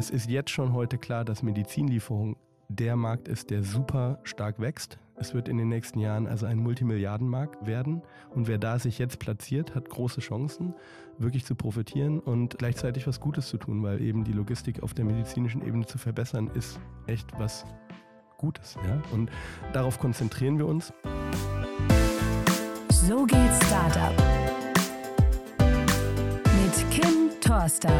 Es ist jetzt schon heute klar, dass Medizinlieferung der Markt ist, der super stark wächst. Es wird in den nächsten Jahren also ein Multimilliardenmarkt werden. Und wer da sich jetzt platziert, hat große Chancen, wirklich zu profitieren und gleichzeitig was Gutes zu tun, weil eben die Logistik auf der medizinischen Ebene zu verbessern, ist echt was Gutes. Ja? Und darauf konzentrieren wir uns. So geht Startup. Mit Kim Torster.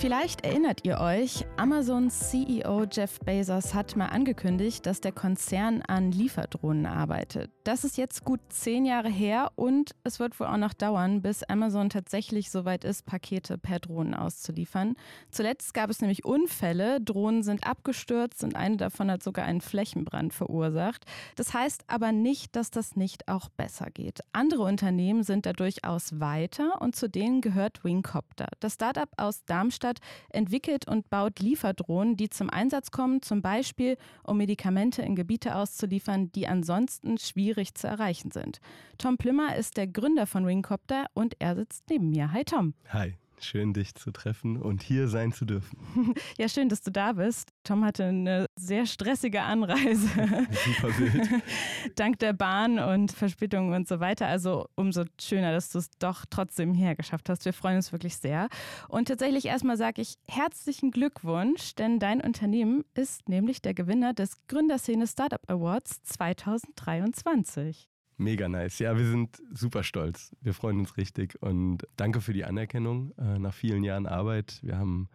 Vielleicht erinnert ihr euch, Amazons CEO Jeff Bezos hat mal angekündigt, dass der Konzern an Lieferdrohnen arbeitet. Das ist jetzt gut zehn Jahre her und es wird wohl auch noch dauern, bis Amazon tatsächlich soweit ist, Pakete per Drohnen auszuliefern. Zuletzt gab es nämlich Unfälle, Drohnen sind abgestürzt und eine davon hat sogar einen Flächenbrand verursacht. Das heißt aber nicht, dass das nicht auch besser geht. Andere Unternehmen sind da durchaus weiter und zu denen gehört Wingcopter. Das Startup aus Darmstadt entwickelt und baut Lieferdrohnen, die zum Einsatz kommen, zum Beispiel um Medikamente in Gebiete auszuliefern, die ansonsten schwierig zu erreichen sind. Tom Plümmer ist der Gründer von Wingcopter und er sitzt neben mir. Hi Tom. Hi. Schön, dich zu treffen und hier sein zu dürfen. Ja, schön, dass du da bist. Tom hatte eine sehr stressige Anreise. Super wild. Dank der Bahn und Verspätungen und so weiter. Also umso schöner, dass du es doch trotzdem hierher geschafft hast. Wir freuen uns wirklich sehr. Und tatsächlich erstmal sage ich herzlichen Glückwunsch, denn dein Unternehmen ist nämlich der Gewinner des Gründerszene Startup Awards 2023. Mega nice. Ja, wir sind super stolz. Wir freuen uns richtig und danke für die Anerkennung äh, nach vielen Jahren Arbeit. Wir haben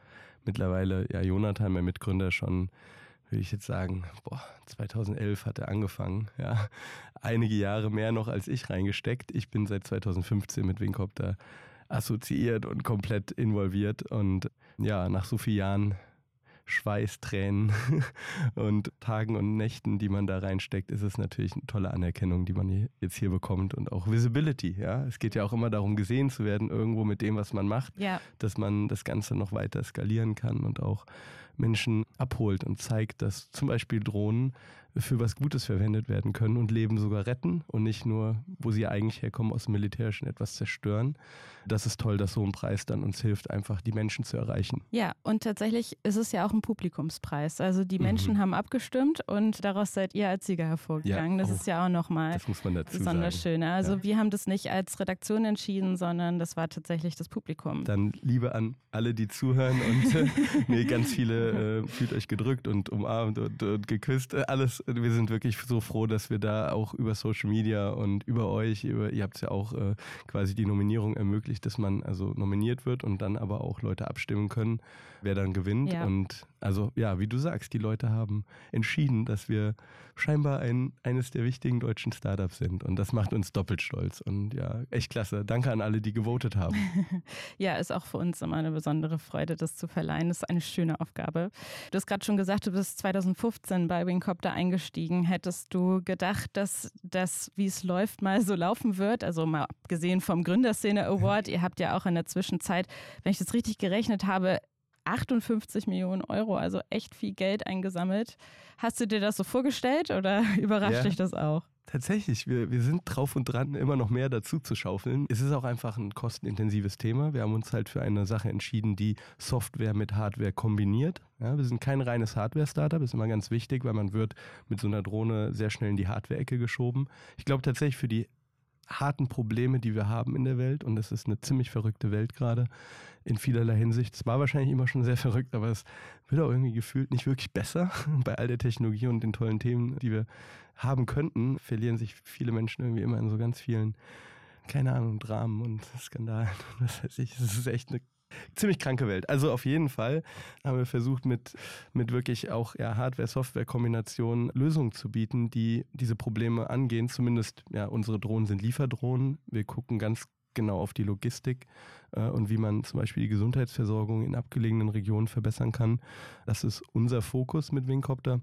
mittlerweile, ja, Jonathan, mein Mitgründer, schon, würde ich jetzt sagen, boah, 2011 hat er angefangen. Ja, einige Jahre mehr noch als ich reingesteckt. Ich bin seit 2015 mit Wingcopter assoziiert und komplett involviert und ja, nach so vielen Jahren Schweiß, Tränen und Tagen und Nächten, die man da reinsteckt, ist es natürlich eine tolle Anerkennung, die man jetzt hier bekommt und auch Visibility. Ja, es geht ja auch immer darum, gesehen zu werden irgendwo mit dem, was man macht, ja. dass man das Ganze noch weiter skalieren kann und auch Menschen abholt und zeigt, dass zum Beispiel Drohnen für was Gutes verwendet werden können und Leben sogar retten und nicht nur, wo sie eigentlich herkommen, aus dem Militärischen etwas zerstören. Das ist toll, dass so ein Preis dann uns hilft, einfach die Menschen zu erreichen. Ja, und tatsächlich ist es ja auch ein Publikumspreis. Also die Menschen mhm. haben abgestimmt und daraus seid ihr als Sieger hervorgegangen. Ja, das oh, ist ja auch nochmal besonders schön. Also ja. wir haben das nicht als Redaktion entschieden, sondern das war tatsächlich das Publikum. Dann Liebe an alle, die zuhören und nee, ganz viele äh, fühlt euch gedrückt und umarmt und, und geküsst. Alles wir sind wirklich so froh, dass wir da auch über Social Media und über euch, über, ihr habt ja auch äh, quasi die Nominierung ermöglicht, dass man also nominiert wird und dann aber auch Leute abstimmen können, wer dann gewinnt. Ja. Und also ja, wie du sagst, die Leute haben entschieden, dass wir scheinbar ein, eines der wichtigen deutschen Startups sind. Und das macht uns doppelt stolz. Und ja, echt klasse. Danke an alle, die gewotet haben. ja, ist auch für uns immer eine besondere Freude, das zu verleihen. Das ist eine schöne Aufgabe. Du hast gerade schon gesagt, du bist 2015 bei Wingcopter eingestiegen. Hättest du gedacht, dass das, wie es läuft, mal so laufen wird? Also mal abgesehen vom Gründerszene Award. Ihr habt ja auch in der Zwischenzeit, wenn ich das richtig gerechnet habe, 58 Millionen Euro, also echt viel Geld eingesammelt. Hast du dir das so vorgestellt oder überrascht ja. dich das auch? Tatsächlich, wir, wir sind drauf und dran, immer noch mehr dazu zu schaufeln. Es ist auch einfach ein kostenintensives Thema. Wir haben uns halt für eine Sache entschieden, die Software mit Hardware kombiniert. Ja, wir sind kein reines Hardware-Startup, ist immer ganz wichtig, weil man wird mit so einer Drohne sehr schnell in die Hardware-Ecke geschoben. Ich glaube tatsächlich für die harten Probleme, die wir haben in der Welt. Und es ist eine ziemlich verrückte Welt gerade in vielerlei Hinsicht. Es war wahrscheinlich immer schon sehr verrückt, aber es wird auch irgendwie gefühlt nicht wirklich besser. Bei all der Technologie und den tollen Themen, die wir haben könnten, verlieren sich viele Menschen irgendwie immer in so ganz vielen, keine Ahnung, Dramen und Skandalen. Was weiß ich. Es ist echt eine ziemlich kranke Welt. Also auf jeden Fall haben wir versucht, mit, mit wirklich auch ja, Hardware-Software-Kombinationen Lösungen zu bieten, die diese Probleme angehen. Zumindest, ja, unsere Drohnen sind Lieferdrohnen. Wir gucken ganz genau auf die Logistik äh, und wie man zum Beispiel die Gesundheitsversorgung in abgelegenen Regionen verbessern kann. Das ist unser Fokus mit Wingcopter.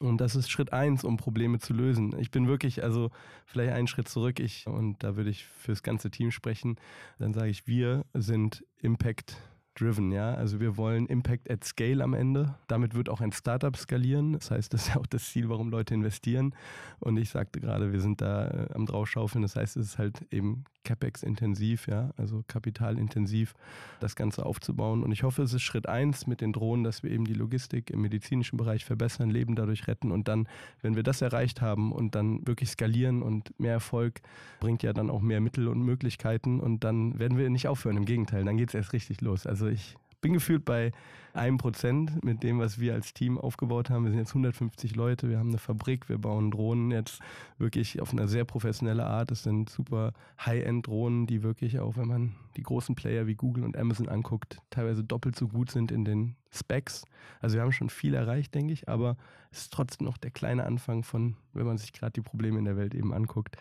Und das ist Schritt eins, um Probleme zu lösen. Ich bin wirklich, also vielleicht einen Schritt zurück, ich, und da würde ich fürs ganze Team sprechen, dann sage ich, wir sind Impact driven, ja. Also wir wollen Impact at Scale am Ende. Damit wird auch ein Startup skalieren. Das heißt, das ist ja auch das Ziel, warum Leute investieren. Und ich sagte gerade, wir sind da äh, am draufschaufeln. Das heißt, es ist halt eben CapEx-intensiv, ja, also kapitalintensiv, das Ganze aufzubauen. Und ich hoffe, es ist Schritt eins mit den Drohnen, dass wir eben die Logistik im medizinischen Bereich verbessern, Leben dadurch retten. Und dann, wenn wir das erreicht haben und dann wirklich skalieren und mehr Erfolg bringt ja dann auch mehr Mittel und Möglichkeiten. Und dann werden wir nicht aufhören. Im Gegenteil, dann geht es erst richtig los. Also ich bin gefühlt bei einem Prozent mit dem, was wir als Team aufgebaut haben. Wir sind jetzt 150 Leute, wir haben eine Fabrik, wir bauen Drohnen jetzt wirklich auf eine sehr professionelle Art. Es sind super High-End-Drohnen, die wirklich auch, wenn man die großen Player wie Google und Amazon anguckt, teilweise doppelt so gut sind in den Specs. Also wir haben schon viel erreicht, denke ich, aber es ist trotzdem noch der kleine Anfang von, wenn man sich gerade die Probleme in der Welt eben anguckt,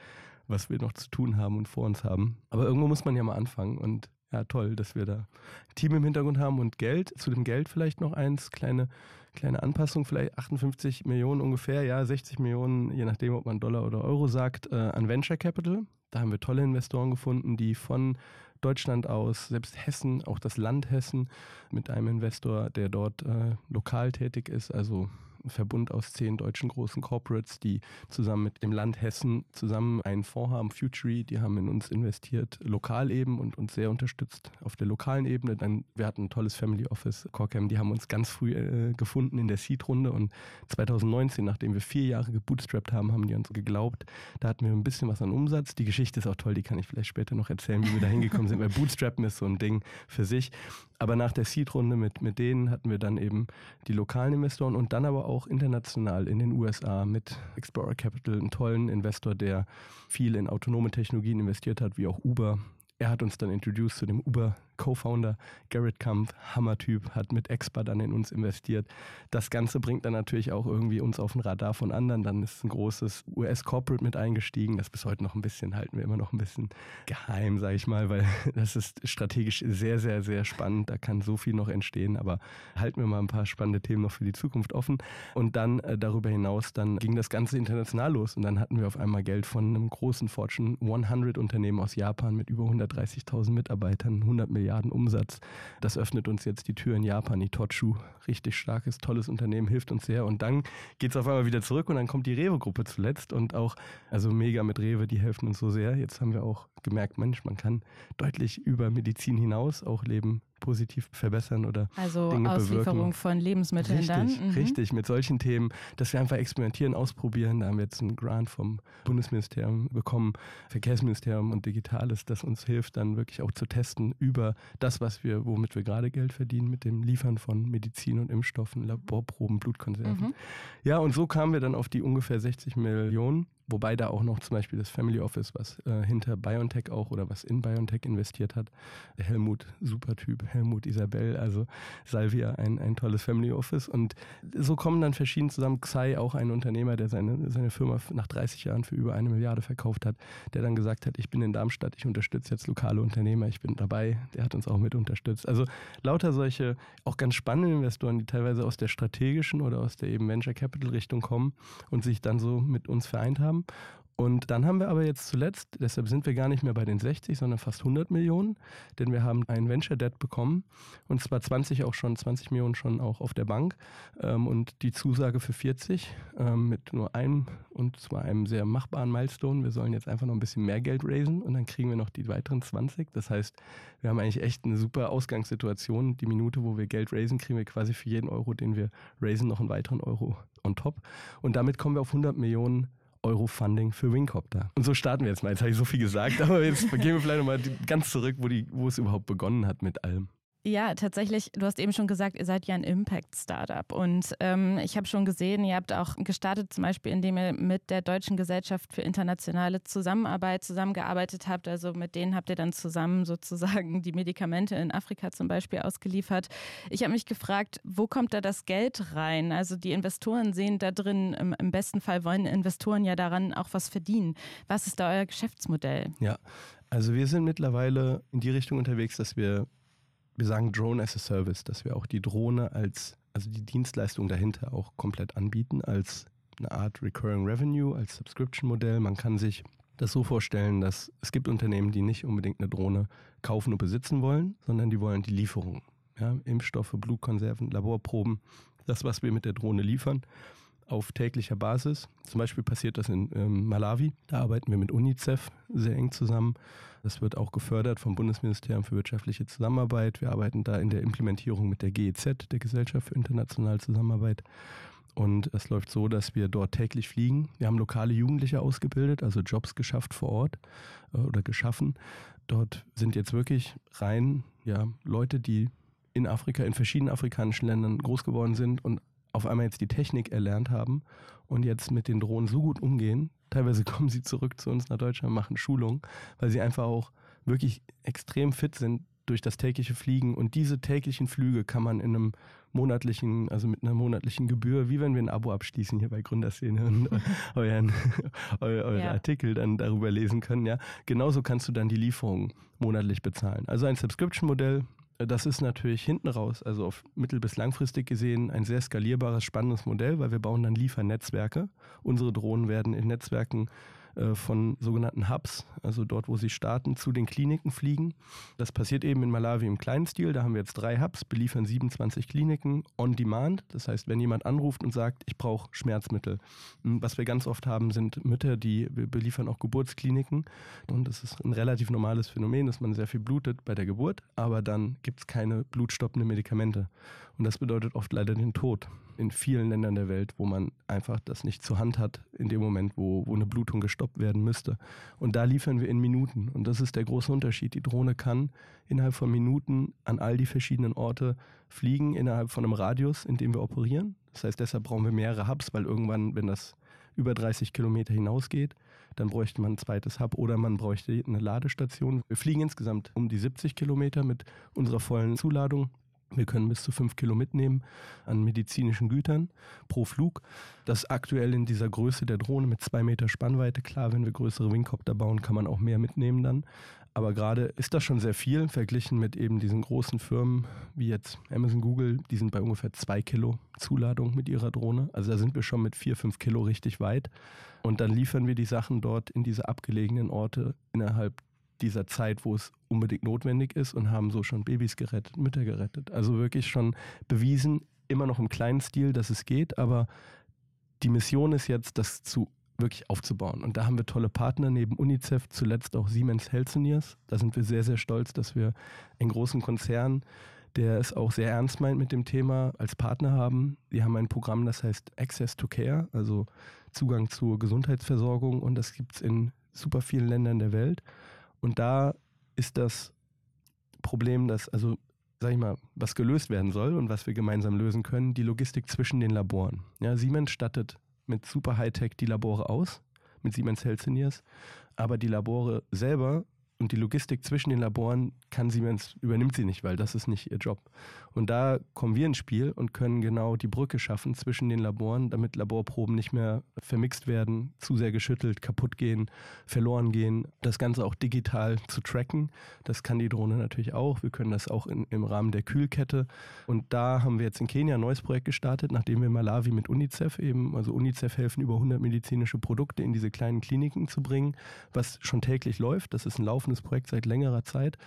was wir noch zu tun haben und vor uns haben. Aber irgendwo muss man ja mal anfangen und ja, toll, dass wir da Team im Hintergrund haben und Geld. Zu dem Geld vielleicht noch eins, kleine, kleine Anpassung, vielleicht 58 Millionen ungefähr, ja, 60 Millionen, je nachdem, ob man Dollar oder Euro sagt, äh, an Venture Capital. Da haben wir tolle Investoren gefunden, die von Deutschland aus, selbst Hessen, auch das Land Hessen, mit einem Investor, der dort äh, lokal tätig ist, also Verbund aus zehn deutschen großen Corporates, die zusammen mit dem Land Hessen zusammen einen Fonds haben, Futury, die haben in uns investiert, lokal eben und uns sehr unterstützt auf der lokalen Ebene. Dann, wir hatten ein tolles Family Office, Corcam, die haben uns ganz früh äh, gefunden in der Seed-Runde und 2019, nachdem wir vier Jahre gebootstrapped haben, haben die uns geglaubt. Da hatten wir ein bisschen was an Umsatz. Die Geschichte ist auch toll, die kann ich vielleicht später noch erzählen, wie wir da hingekommen sind, weil Bootstrappen ist so ein Ding für sich. Aber nach der Seed-Runde mit, mit denen hatten wir dann eben die lokalen Investoren und dann aber auch international in den USA mit Explorer Capital, einen tollen Investor, der viel in autonome Technologien investiert hat, wie auch Uber. Er hat uns dann introduced zu dem Uber Co-Founder Garrett Kamp, Hammertyp, hat mit Expa dann in uns investiert. Das Ganze bringt dann natürlich auch irgendwie uns auf den Radar von anderen. Dann ist ein großes US-Corporate mit eingestiegen. Das bis heute noch ein bisschen, halten wir immer noch ein bisschen geheim, sage ich mal, weil das ist strategisch sehr, sehr, sehr spannend. Da kann so viel noch entstehen, aber halten wir mal ein paar spannende Themen noch für die Zukunft offen. Und dann äh, darüber hinaus, dann ging das Ganze international los und dann hatten wir auf einmal Geld von einem großen Fortune 100 Unternehmen aus Japan mit über 130.000 Mitarbeitern, 100 Milliarden Milliarden Umsatz. Das öffnet uns jetzt die Tür in Japan. Itochu, richtig starkes, tolles Unternehmen, hilft uns sehr. Und dann geht es auf einmal wieder zurück und dann kommt die Rewe-Gruppe zuletzt und auch, also mega mit Rewe, die helfen uns so sehr. Jetzt haben wir auch gemerkt, Mensch, man kann deutlich über Medizin hinaus auch Leben positiv verbessern oder also Dinge Auslieferung bewirken. von Lebensmitteln richtig, dann. Mhm. Richtig, mit solchen Themen, dass wir einfach experimentieren, ausprobieren. Da haben wir jetzt einen Grant vom Bundesministerium bekommen, Verkehrsministerium und Digitales, das uns hilft, dann wirklich auch zu testen über das, was wir, womit wir gerade Geld verdienen, mit dem Liefern von Medizin und Impfstoffen, Laborproben, Blutkonserven. Mhm. Ja, und so kamen wir dann auf die ungefähr 60 Millionen Wobei da auch noch zum Beispiel das Family Office, was äh, hinter BioNTech auch oder was in BioNTech investiert hat, Helmut, super Typ, Helmut Isabel, also Salvia, ein, ein tolles Family Office. Und so kommen dann verschieden zusammen. Xai, auch ein Unternehmer, der seine, seine Firma nach 30 Jahren für über eine Milliarde verkauft hat, der dann gesagt hat, ich bin in Darmstadt, ich unterstütze jetzt lokale Unternehmer, ich bin dabei, der hat uns auch mit unterstützt. Also lauter solche auch ganz spannende Investoren, die teilweise aus der strategischen oder aus der eben Venture Capital Richtung kommen und sich dann so mit uns vereint haben haben. Und dann haben wir aber jetzt zuletzt, deshalb sind wir gar nicht mehr bei den 60, sondern fast 100 Millionen, denn wir haben ein Venture Debt bekommen und zwar 20 auch schon, 20 Millionen schon auch auf der Bank ähm, und die Zusage für 40 ähm, mit nur einem und zwar einem sehr machbaren Milestone. Wir sollen jetzt einfach noch ein bisschen mehr Geld raisen und dann kriegen wir noch die weiteren 20. Das heißt, wir haben eigentlich echt eine super Ausgangssituation. Die Minute, wo wir Geld raisen, kriegen wir quasi für jeden Euro, den wir raisen, noch einen weiteren Euro on top. Und damit kommen wir auf 100 Millionen Euro Funding für Wingcopter. Und so starten wir jetzt mal. Jetzt habe ich so viel gesagt, aber jetzt gehen wir vielleicht nochmal ganz zurück, wo, die, wo es überhaupt begonnen hat mit allem. Ja, tatsächlich, du hast eben schon gesagt, ihr seid ja ein Impact-Startup. Und ähm, ich habe schon gesehen, ihr habt auch gestartet, zum Beispiel, indem ihr mit der Deutschen Gesellschaft für internationale Zusammenarbeit zusammengearbeitet habt. Also mit denen habt ihr dann zusammen sozusagen die Medikamente in Afrika zum Beispiel ausgeliefert. Ich habe mich gefragt, wo kommt da das Geld rein? Also die Investoren sehen da drin, im, im besten Fall wollen Investoren ja daran auch was verdienen. Was ist da euer Geschäftsmodell? Ja, also wir sind mittlerweile in die Richtung unterwegs, dass wir wir sagen Drone as a Service, dass wir auch die Drohne als, also die Dienstleistung dahinter auch komplett anbieten, als eine Art Recurring Revenue, als Subscription-Modell. Man kann sich das so vorstellen, dass es gibt Unternehmen, die nicht unbedingt eine Drohne kaufen und besitzen wollen, sondern die wollen die Lieferung. ja, Impfstoffe, Blutkonserven, Laborproben, das, was wir mit der Drohne liefern, auf täglicher Basis. Zum Beispiel passiert das in ähm, Malawi. Da arbeiten wir mit UNICEF sehr eng zusammen. Das wird auch gefördert vom Bundesministerium für wirtschaftliche Zusammenarbeit. Wir arbeiten da in der Implementierung mit der GEZ, der Gesellschaft für internationale Zusammenarbeit. Und es läuft so, dass wir dort täglich fliegen. Wir haben lokale Jugendliche ausgebildet, also Jobs geschafft vor Ort äh, oder geschaffen. Dort sind jetzt wirklich rein ja, Leute, die in Afrika, in verschiedenen afrikanischen Ländern groß geworden sind und auf einmal jetzt die Technik erlernt haben und jetzt mit den Drohnen so gut umgehen. Teilweise kommen sie zurück zu uns nach Deutschland, machen Schulung, weil sie einfach auch wirklich extrem fit sind durch das tägliche Fliegen. Und diese täglichen Flüge kann man in einem monatlichen, also mit einer monatlichen Gebühr, wie wenn wir ein Abo abschließen hier bei Gründerszene und euren, eu, eure ja. Artikel dann darüber lesen können, ja. Genauso kannst du dann die Lieferung monatlich bezahlen. Also ein Subscription-Modell, das ist natürlich hinten raus, also auf mittel- bis langfristig gesehen, ein sehr skalierbares, spannendes Modell, weil wir bauen dann Liefernetzwerke. Unsere Drohnen werden in Netzwerken von sogenannten Hubs, also dort, wo sie starten, zu den Kliniken fliegen. Das passiert eben in Malawi im kleinen Stil. Da haben wir jetzt drei Hubs, beliefern 27 Kliniken on demand. Das heißt, wenn jemand anruft und sagt, ich brauche Schmerzmittel. Hm, was wir ganz oft haben, sind Mütter, die beliefern auch Geburtskliniken. Und das ist ein relativ normales Phänomen, dass man sehr viel blutet bei der Geburt, aber dann gibt es keine blutstoppenden Medikamente. Und das bedeutet oft leider den Tod in vielen Ländern der Welt, wo man einfach das nicht zur Hand hat, in dem Moment, wo, wo eine Blutung gestoppt werden müsste. Und da liefern wir in Minuten. Und das ist der große Unterschied. Die Drohne kann innerhalb von Minuten an all die verschiedenen Orte fliegen, innerhalb von einem Radius, in dem wir operieren. Das heißt, deshalb brauchen wir mehrere Hubs, weil irgendwann, wenn das über 30 Kilometer hinausgeht, dann bräuchte man ein zweites Hub oder man bräuchte eine Ladestation. Wir fliegen insgesamt um die 70 Kilometer mit unserer vollen Zuladung wir können bis zu fünf Kilo mitnehmen an medizinischen Gütern pro Flug. Das aktuell in dieser Größe der Drohne mit zwei Meter Spannweite. Klar, wenn wir größere Wingcopter bauen, kann man auch mehr mitnehmen dann. Aber gerade ist das schon sehr viel verglichen mit eben diesen großen Firmen wie jetzt Amazon, Google. Die sind bei ungefähr zwei Kilo Zuladung mit ihrer Drohne. Also da sind wir schon mit vier, fünf Kilo richtig weit. Und dann liefern wir die Sachen dort in diese abgelegenen Orte innerhalb dieser Zeit, wo es unbedingt notwendig ist und haben so schon Babys gerettet, Mütter gerettet. Also wirklich schon bewiesen, immer noch im kleinen Stil, dass es geht, aber die Mission ist jetzt, das zu wirklich aufzubauen. Und da haben wir tolle Partner neben UNICEF, zuletzt auch Siemens Healthineers. Da sind wir sehr, sehr stolz, dass wir einen großen Konzern, der es auch sehr ernst meint mit dem Thema, als Partner haben. Die haben ein Programm, das heißt Access to Care, also Zugang zur Gesundheitsversorgung. Und das gibt es in super vielen Ländern der Welt. Und da ist das Problem, dass, also, sag ich mal, was gelöst werden soll und was wir gemeinsam lösen können, die Logistik zwischen den Laboren. Ja, Siemens stattet mit super Hightech die Labore aus, mit Siemens Healthineers, aber die Labore selber und die Logistik zwischen den Laboren kann Siemens, übernimmt sie nicht, weil das ist nicht ihr Job. Und da kommen wir ins Spiel und können genau die Brücke schaffen zwischen den Laboren, damit Laborproben nicht mehr vermixt werden, zu sehr geschüttelt, kaputt gehen, verloren gehen. Das Ganze auch digital zu tracken. Das kann die Drohne natürlich auch. Wir können das auch in, im Rahmen der Kühlkette. Und da haben wir jetzt in Kenia ein neues Projekt gestartet, nachdem wir Malawi mit UNICEF eben, also UNICEF helfen, über 100 medizinische Produkte in diese kleinen Kliniken zu bringen, was schon täglich läuft. Das ist ein laufendes Projekt seit längerer Zeit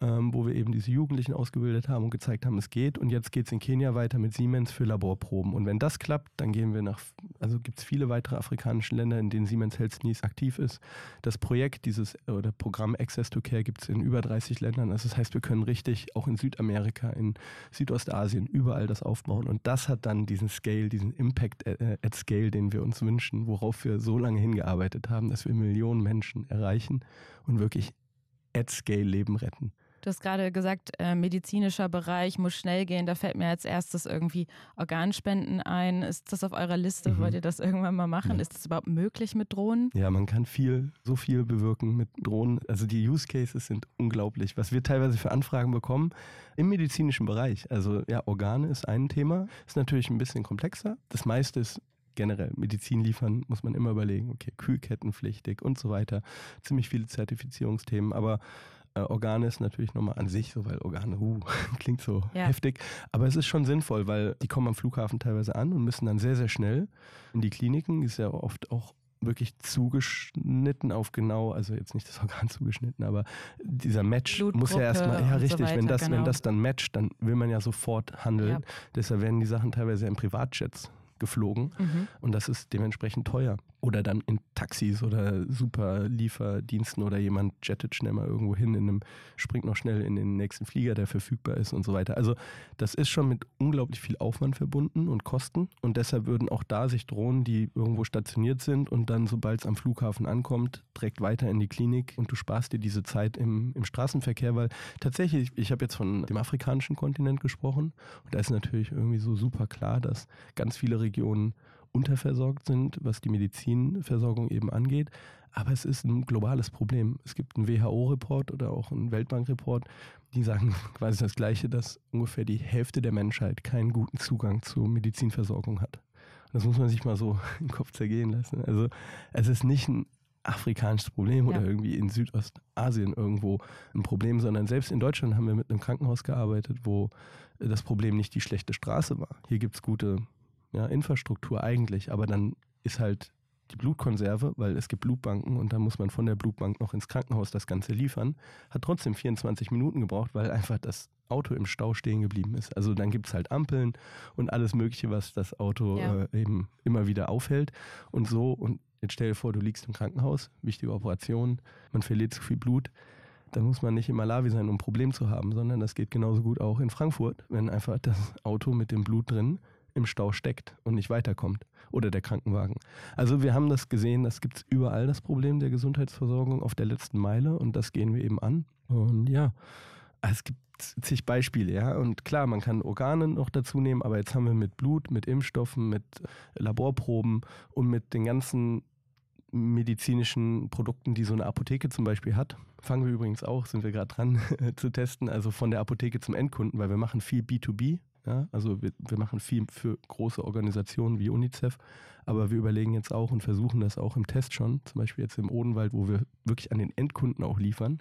ähm, wo wir eben diese Jugendlichen ausgebildet haben und gezeigt haben, es geht. Und jetzt geht es in Kenia weiter mit Siemens für Laborproben. Und wenn das klappt, dann gehen wir nach, also gibt es viele weitere afrikanische Länder, in denen Siemens Healthineers aktiv ist. Das Projekt, dieses oder Programm Access to Care gibt es in über 30 Ländern. Also das heißt, wir können richtig auch in Südamerika, in Südostasien, überall das aufbauen. Und das hat dann diesen Scale, diesen Impact at Scale, den wir uns wünschen, worauf wir so lange hingearbeitet haben, dass wir Millionen Menschen erreichen und wirklich at Scale Leben retten. Du hast gerade gesagt, äh, medizinischer Bereich muss schnell gehen. Da fällt mir als erstes irgendwie Organspenden ein. Ist das auf eurer Liste? Mhm. Wollt ihr das irgendwann mal machen? Ja. Ist das überhaupt möglich mit Drohnen? Ja, man kann viel, so viel bewirken mit Drohnen. Also die Use Cases sind unglaublich, was wir teilweise für Anfragen bekommen im medizinischen Bereich. Also ja, Organe ist ein Thema, ist natürlich ein bisschen komplexer. Das meiste ist generell Medizin liefern, muss man immer überlegen, okay, Kühlkettenpflichtig und so weiter. Ziemlich viele Zertifizierungsthemen, aber äh, Organe ist natürlich nochmal an sich so, weil Organe, uh, klingt so ja. heftig. Aber es ist schon sinnvoll, weil die kommen am Flughafen teilweise an und müssen dann sehr, sehr schnell in die Kliniken. Ist ja oft auch wirklich zugeschnitten auf genau, also jetzt nicht das Organ zugeschnitten, aber dieser Match muss ja erstmal, ja richtig, so weiter, wenn das, genau. wenn das dann matcht, dann will man ja sofort handeln. Ja. Deshalb werden die Sachen teilweise in Privatjets geflogen mhm. und das ist dementsprechend teuer. Oder dann in Taxis oder super Lieferdiensten oder jemand jettet schnell mal irgendwo hin, in einem, springt noch schnell in den nächsten Flieger, der verfügbar ist und so weiter. Also das ist schon mit unglaublich viel Aufwand verbunden und Kosten und deshalb würden auch da sich Drohnen, die irgendwo stationiert sind und dann, sobald es am Flughafen ankommt, direkt weiter in die Klinik und du sparst dir diese Zeit im, im Straßenverkehr, weil tatsächlich, ich habe jetzt von dem afrikanischen Kontinent gesprochen und da ist natürlich irgendwie so super klar, dass ganz viele Regionen unterversorgt sind, was die Medizinversorgung eben angeht. Aber es ist ein globales Problem. Es gibt einen WHO-Report oder auch einen Weltbank-Report, die sagen quasi das Gleiche, dass ungefähr die Hälfte der Menschheit keinen guten Zugang zur Medizinversorgung hat. Das muss man sich mal so im Kopf zergehen lassen. Also es ist nicht ein afrikanisches Problem ja. oder irgendwie in Südostasien irgendwo ein Problem, sondern selbst in Deutschland haben wir mit einem Krankenhaus gearbeitet, wo das Problem nicht die schlechte Straße war. Hier gibt es gute ja, Infrastruktur eigentlich, aber dann ist halt die Blutkonserve, weil es gibt Blutbanken und dann muss man von der Blutbank noch ins Krankenhaus das Ganze liefern, hat trotzdem 24 Minuten gebraucht, weil einfach das Auto im Stau stehen geblieben ist. Also dann gibt es halt Ampeln und alles Mögliche, was das Auto ja. äh, eben immer wieder aufhält. Und so, und jetzt stell dir vor, du liegst im Krankenhaus, wichtige Operation, man verliert zu viel Blut. Da muss man nicht in Malawi sein, um ein Problem zu haben, sondern das geht genauso gut auch in Frankfurt, wenn einfach das Auto mit dem Blut drin im Stau steckt und nicht weiterkommt. Oder der Krankenwagen. Also wir haben das gesehen, das gibt es überall, das Problem der Gesundheitsversorgung auf der letzten Meile und das gehen wir eben an. Und ja, es gibt zig Beispiele, ja. Und klar, man kann Organe noch dazu nehmen, aber jetzt haben wir mit Blut, mit Impfstoffen, mit Laborproben und mit den ganzen medizinischen Produkten, die so eine Apotheke zum Beispiel hat. Fangen wir übrigens auch, sind wir gerade dran zu testen, also von der Apotheke zum Endkunden, weil wir machen viel B2B, ja, also wir, wir machen viel für große Organisationen wie UNICEF, aber wir überlegen jetzt auch und versuchen das auch im Test schon, zum Beispiel jetzt im Odenwald, wo wir wirklich an den Endkunden auch liefern,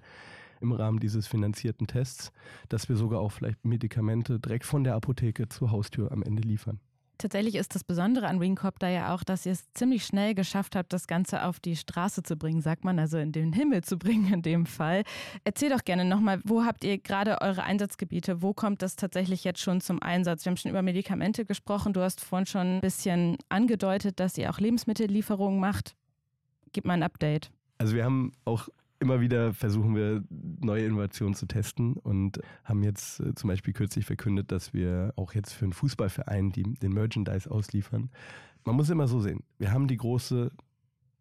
im Rahmen dieses finanzierten Tests, dass wir sogar auch vielleicht Medikamente direkt von der Apotheke zur Haustür am Ende liefern. Tatsächlich ist das Besondere an Wingcopter ja auch, dass ihr es ziemlich schnell geschafft habt, das Ganze auf die Straße zu bringen, sagt man, also in den Himmel zu bringen in dem Fall. Erzähl doch gerne nochmal, wo habt ihr gerade eure Einsatzgebiete? Wo kommt das tatsächlich jetzt schon zum Einsatz? Wir haben schon über Medikamente gesprochen. Du hast vorhin schon ein bisschen angedeutet, dass ihr auch Lebensmittellieferungen macht. Gib mal ein Update. Also wir haben auch immer wieder versuchen wir neue Innovationen zu testen und haben jetzt äh, zum Beispiel kürzlich verkündet, dass wir auch jetzt für einen Fußballverein die, den Merchandise ausliefern. Man muss immer so sehen, wir haben die große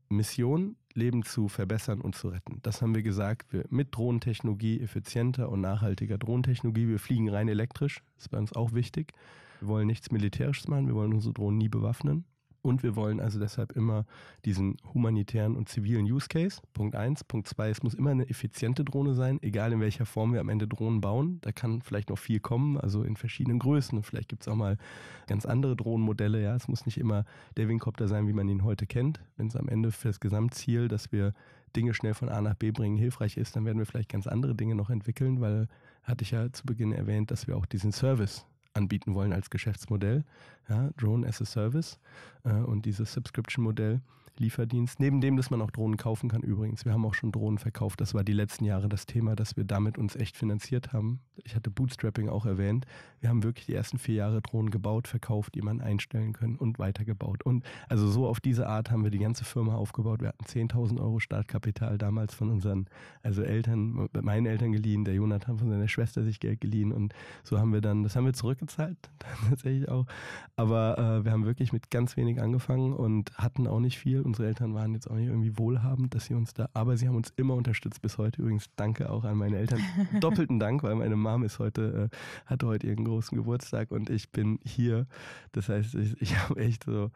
Mission, Leben zu verbessern und zu retten. Das haben wir gesagt. Wir mit Drohnentechnologie, effizienter und nachhaltiger Drohnentechnologie. Wir fliegen rein elektrisch, ist bei uns auch wichtig. Wir wollen nichts Militärisches machen, wir wollen unsere Drohnen nie bewaffnen. Und wir wollen also deshalb immer diesen humanitären und zivilen Use Case. Punkt eins. Punkt zwei, es muss immer eine effiziente Drohne sein, egal in welcher Form wir am Ende Drohnen bauen. Da kann vielleicht noch viel kommen, also in verschiedenen Größen. Und vielleicht gibt es auch mal ganz andere Drohnenmodelle. Ja, es muss nicht immer der Wingcopter sein, wie man ihn heute kennt. Wenn es am Ende für das Gesamtziel, dass wir Dinge schnell von A nach B bringen, hilfreich ist, dann werden wir vielleicht ganz andere Dinge noch entwickeln, weil hatte ich ja zu Beginn erwähnt, dass wir auch diesen Service anbieten wollen als Geschäftsmodell. Ja, Drone as a Service äh, und dieses Subscription-Modell. Lieferdienst, neben dem, dass man auch Drohnen kaufen kann übrigens. Wir haben auch schon Drohnen verkauft. Das war die letzten Jahre das Thema, dass wir damit uns echt finanziert haben. Ich hatte Bootstrapping auch erwähnt. Wir haben wirklich die ersten vier Jahre Drohnen gebaut, verkauft, die man einstellen können und weitergebaut. Und also so auf diese Art haben wir die ganze Firma aufgebaut. Wir hatten 10.000 Euro Startkapital damals von unseren, also Eltern, meinen Eltern geliehen. Der Jonathan von seiner Schwester sich Geld geliehen und so haben wir dann, das haben wir zurückgezahlt, tatsächlich auch. Aber äh, wir haben wirklich mit ganz wenig angefangen und hatten auch nicht viel unsere Eltern waren jetzt auch nicht irgendwie wohlhabend, dass sie uns da, aber sie haben uns immer unterstützt bis heute. Übrigens danke auch an meine Eltern. Doppelten Dank, weil meine Mom ist heute, äh, hatte heute ihren großen Geburtstag und ich bin hier. Das heißt, ich, ich habe echt so,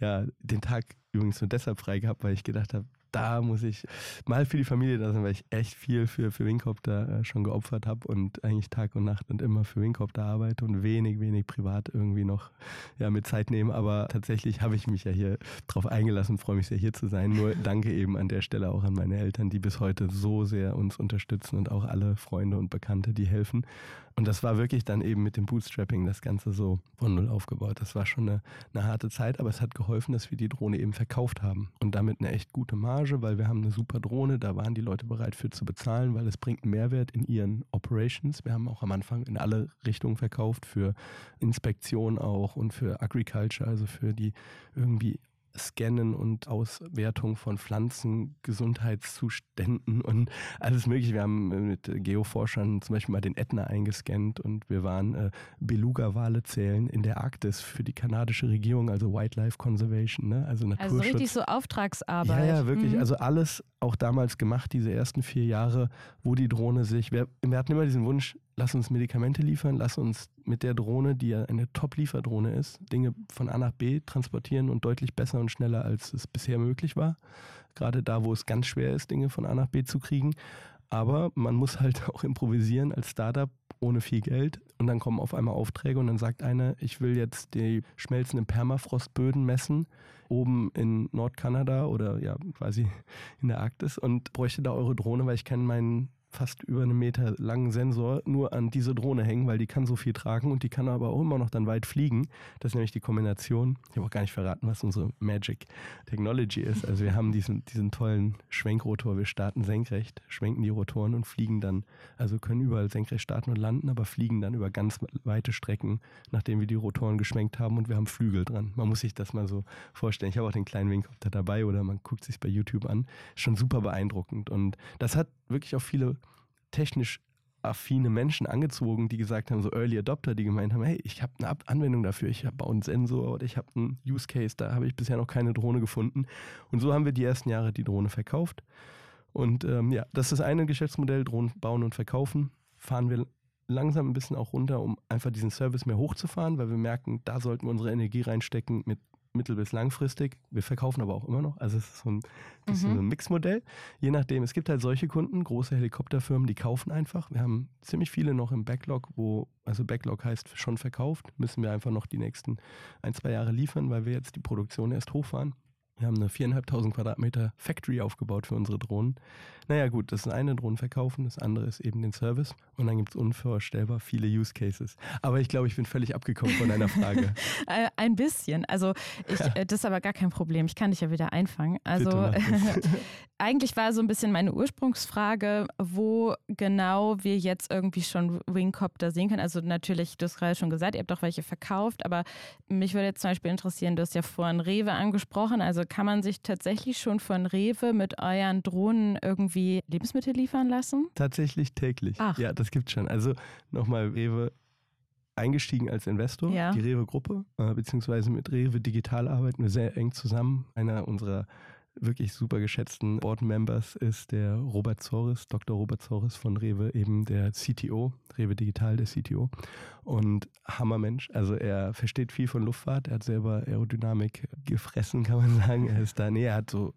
ja, den Tag übrigens nur deshalb frei gehabt, weil ich gedacht habe, da muss ich mal für die Familie da sein, weil ich echt viel für, für Wingcopter äh, schon geopfert habe und eigentlich Tag und Nacht und immer für Wingcopter arbeite und wenig, wenig privat irgendwie noch ja, mit Zeit nehmen. Aber tatsächlich habe ich mich ja hier drauf eingelassen, freue mich sehr hier zu sein. Nur danke eben an der Stelle auch an meine Eltern, die bis heute so sehr uns unterstützen und auch alle Freunde und Bekannte, die helfen. Und das war wirklich dann eben mit dem Bootstrapping das Ganze so von null aufgebaut. Das war schon eine, eine harte Zeit, aber es hat geholfen, dass wir die Drohne eben verkauft haben. Und damit eine echt gute Marge, weil wir haben eine super Drohne, da waren die Leute bereit für zu bezahlen, weil es bringt einen Mehrwert in ihren Operations. Wir haben auch am Anfang in alle Richtungen verkauft, für Inspektion auch und für Agriculture, also für die irgendwie Scannen und Auswertung von Pflanzengesundheitszuständen und alles mögliche. Wir haben mit Geoforschern zum Beispiel mal den Ätna eingescannt und wir waren äh, Beluga-Wale zählen in der Arktis für die kanadische Regierung, also Wildlife Conservation, ne? also Naturschutz. Also richtig so Auftragsarbeit. Ja, ja, wirklich. Mhm. Also alles auch damals gemacht, diese ersten vier Jahre, wo die Drohne sich, wir, wir hatten immer diesen Wunsch, lass uns Medikamente liefern, lass uns mit der Drohne, die ja eine Top-Lieferdrohne ist, Dinge von A nach B transportieren und deutlich besser und schneller, als es bisher möglich war. Gerade da, wo es ganz schwer ist, Dinge von A nach B zu kriegen. Aber man muss halt auch improvisieren als Startup ohne viel Geld. Und dann kommen auf einmal Aufträge und dann sagt einer, ich will jetzt die schmelzenden Permafrostböden messen, oben in Nordkanada oder ja quasi in der Arktis und bräuchte da eure Drohne, weil ich kann meinen fast über einen Meter langen Sensor nur an diese Drohne hängen, weil die kann so viel tragen und die kann aber auch immer noch dann weit fliegen. Das ist nämlich die Kombination. Ich habe auch gar nicht verraten, was unsere Magic Technology ist. Also wir haben diesen, diesen tollen Schwenkrotor. Wir starten senkrecht, schwenken die Rotoren und fliegen dann, also können überall senkrecht starten und landen, aber fliegen dann über ganz weite Strecken, nachdem wir die Rotoren geschwenkt haben und wir haben Flügel dran. Man muss sich das mal so vorstellen. Ich habe auch den kleinen Wingcopter dabei oder man guckt sich bei YouTube an. Schon super beeindruckend und das hat wirklich auch viele technisch affine Menschen angezogen, die gesagt haben, so Early Adopter, die gemeint haben, hey, ich habe eine Anwendung dafür, ich baue einen Sensor oder ich habe einen Use Case, da habe ich bisher noch keine Drohne gefunden. Und so haben wir die ersten Jahre die Drohne verkauft. Und ähm, ja, das ist eine Geschäftsmodell, Drohnen bauen und verkaufen. Fahren wir langsam ein bisschen auch runter, um einfach diesen Service mehr hochzufahren, weil wir merken, da sollten wir unsere Energie reinstecken mit mittel- bis langfristig. Wir verkaufen aber auch immer noch. Also es ist so ein bisschen mhm. so ein Mixmodell. Je nachdem, es gibt halt solche Kunden, große Helikopterfirmen, die kaufen einfach. Wir haben ziemlich viele noch im Backlog, wo, also Backlog heißt schon verkauft, müssen wir einfach noch die nächsten ein, zwei Jahre liefern, weil wir jetzt die Produktion erst hochfahren. Wir haben eine 4.500 Quadratmeter Factory aufgebaut für unsere Drohnen. Naja gut, das ist eine Drohnen verkaufen, das andere ist eben den Service und dann gibt es unvorstellbar viele Use Cases. Aber ich glaube, ich bin völlig abgekommen von deiner Frage. Äh, ein bisschen. Also ich, ja. Äh, das ist aber gar kein Problem. Ich kann dich ja wieder einfangen. Also eigentlich war so ein bisschen meine Ursprungsfrage, wo genau wir jetzt irgendwie schon Wingcopter sehen können. Also natürlich, du hast gerade schon gesagt, ihr habt auch welche verkauft, aber mich würde jetzt zum Beispiel interessieren, du hast ja vorhin Rewe angesprochen. Also kann man sich tatsächlich schon von Rewe mit euren Drohnen irgendwie Lebensmittel liefern lassen? Tatsächlich täglich. Ach. Ja, das gibt schon. Also nochmal Rewe eingestiegen als Investor, ja. die Rewe-Gruppe, äh, beziehungsweise mit Rewe Digital arbeiten wir sehr eng zusammen. Einer unserer wirklich super geschätzten Board Members ist der Robert Zores, Dr. Robert Zores von Rewe, eben der CTO, Rewe Digital, der CTO. Und Hammermensch. Also er versteht viel von Luftfahrt, er hat selber Aerodynamik gefressen, kann man sagen. Er ist da, nee, er hat so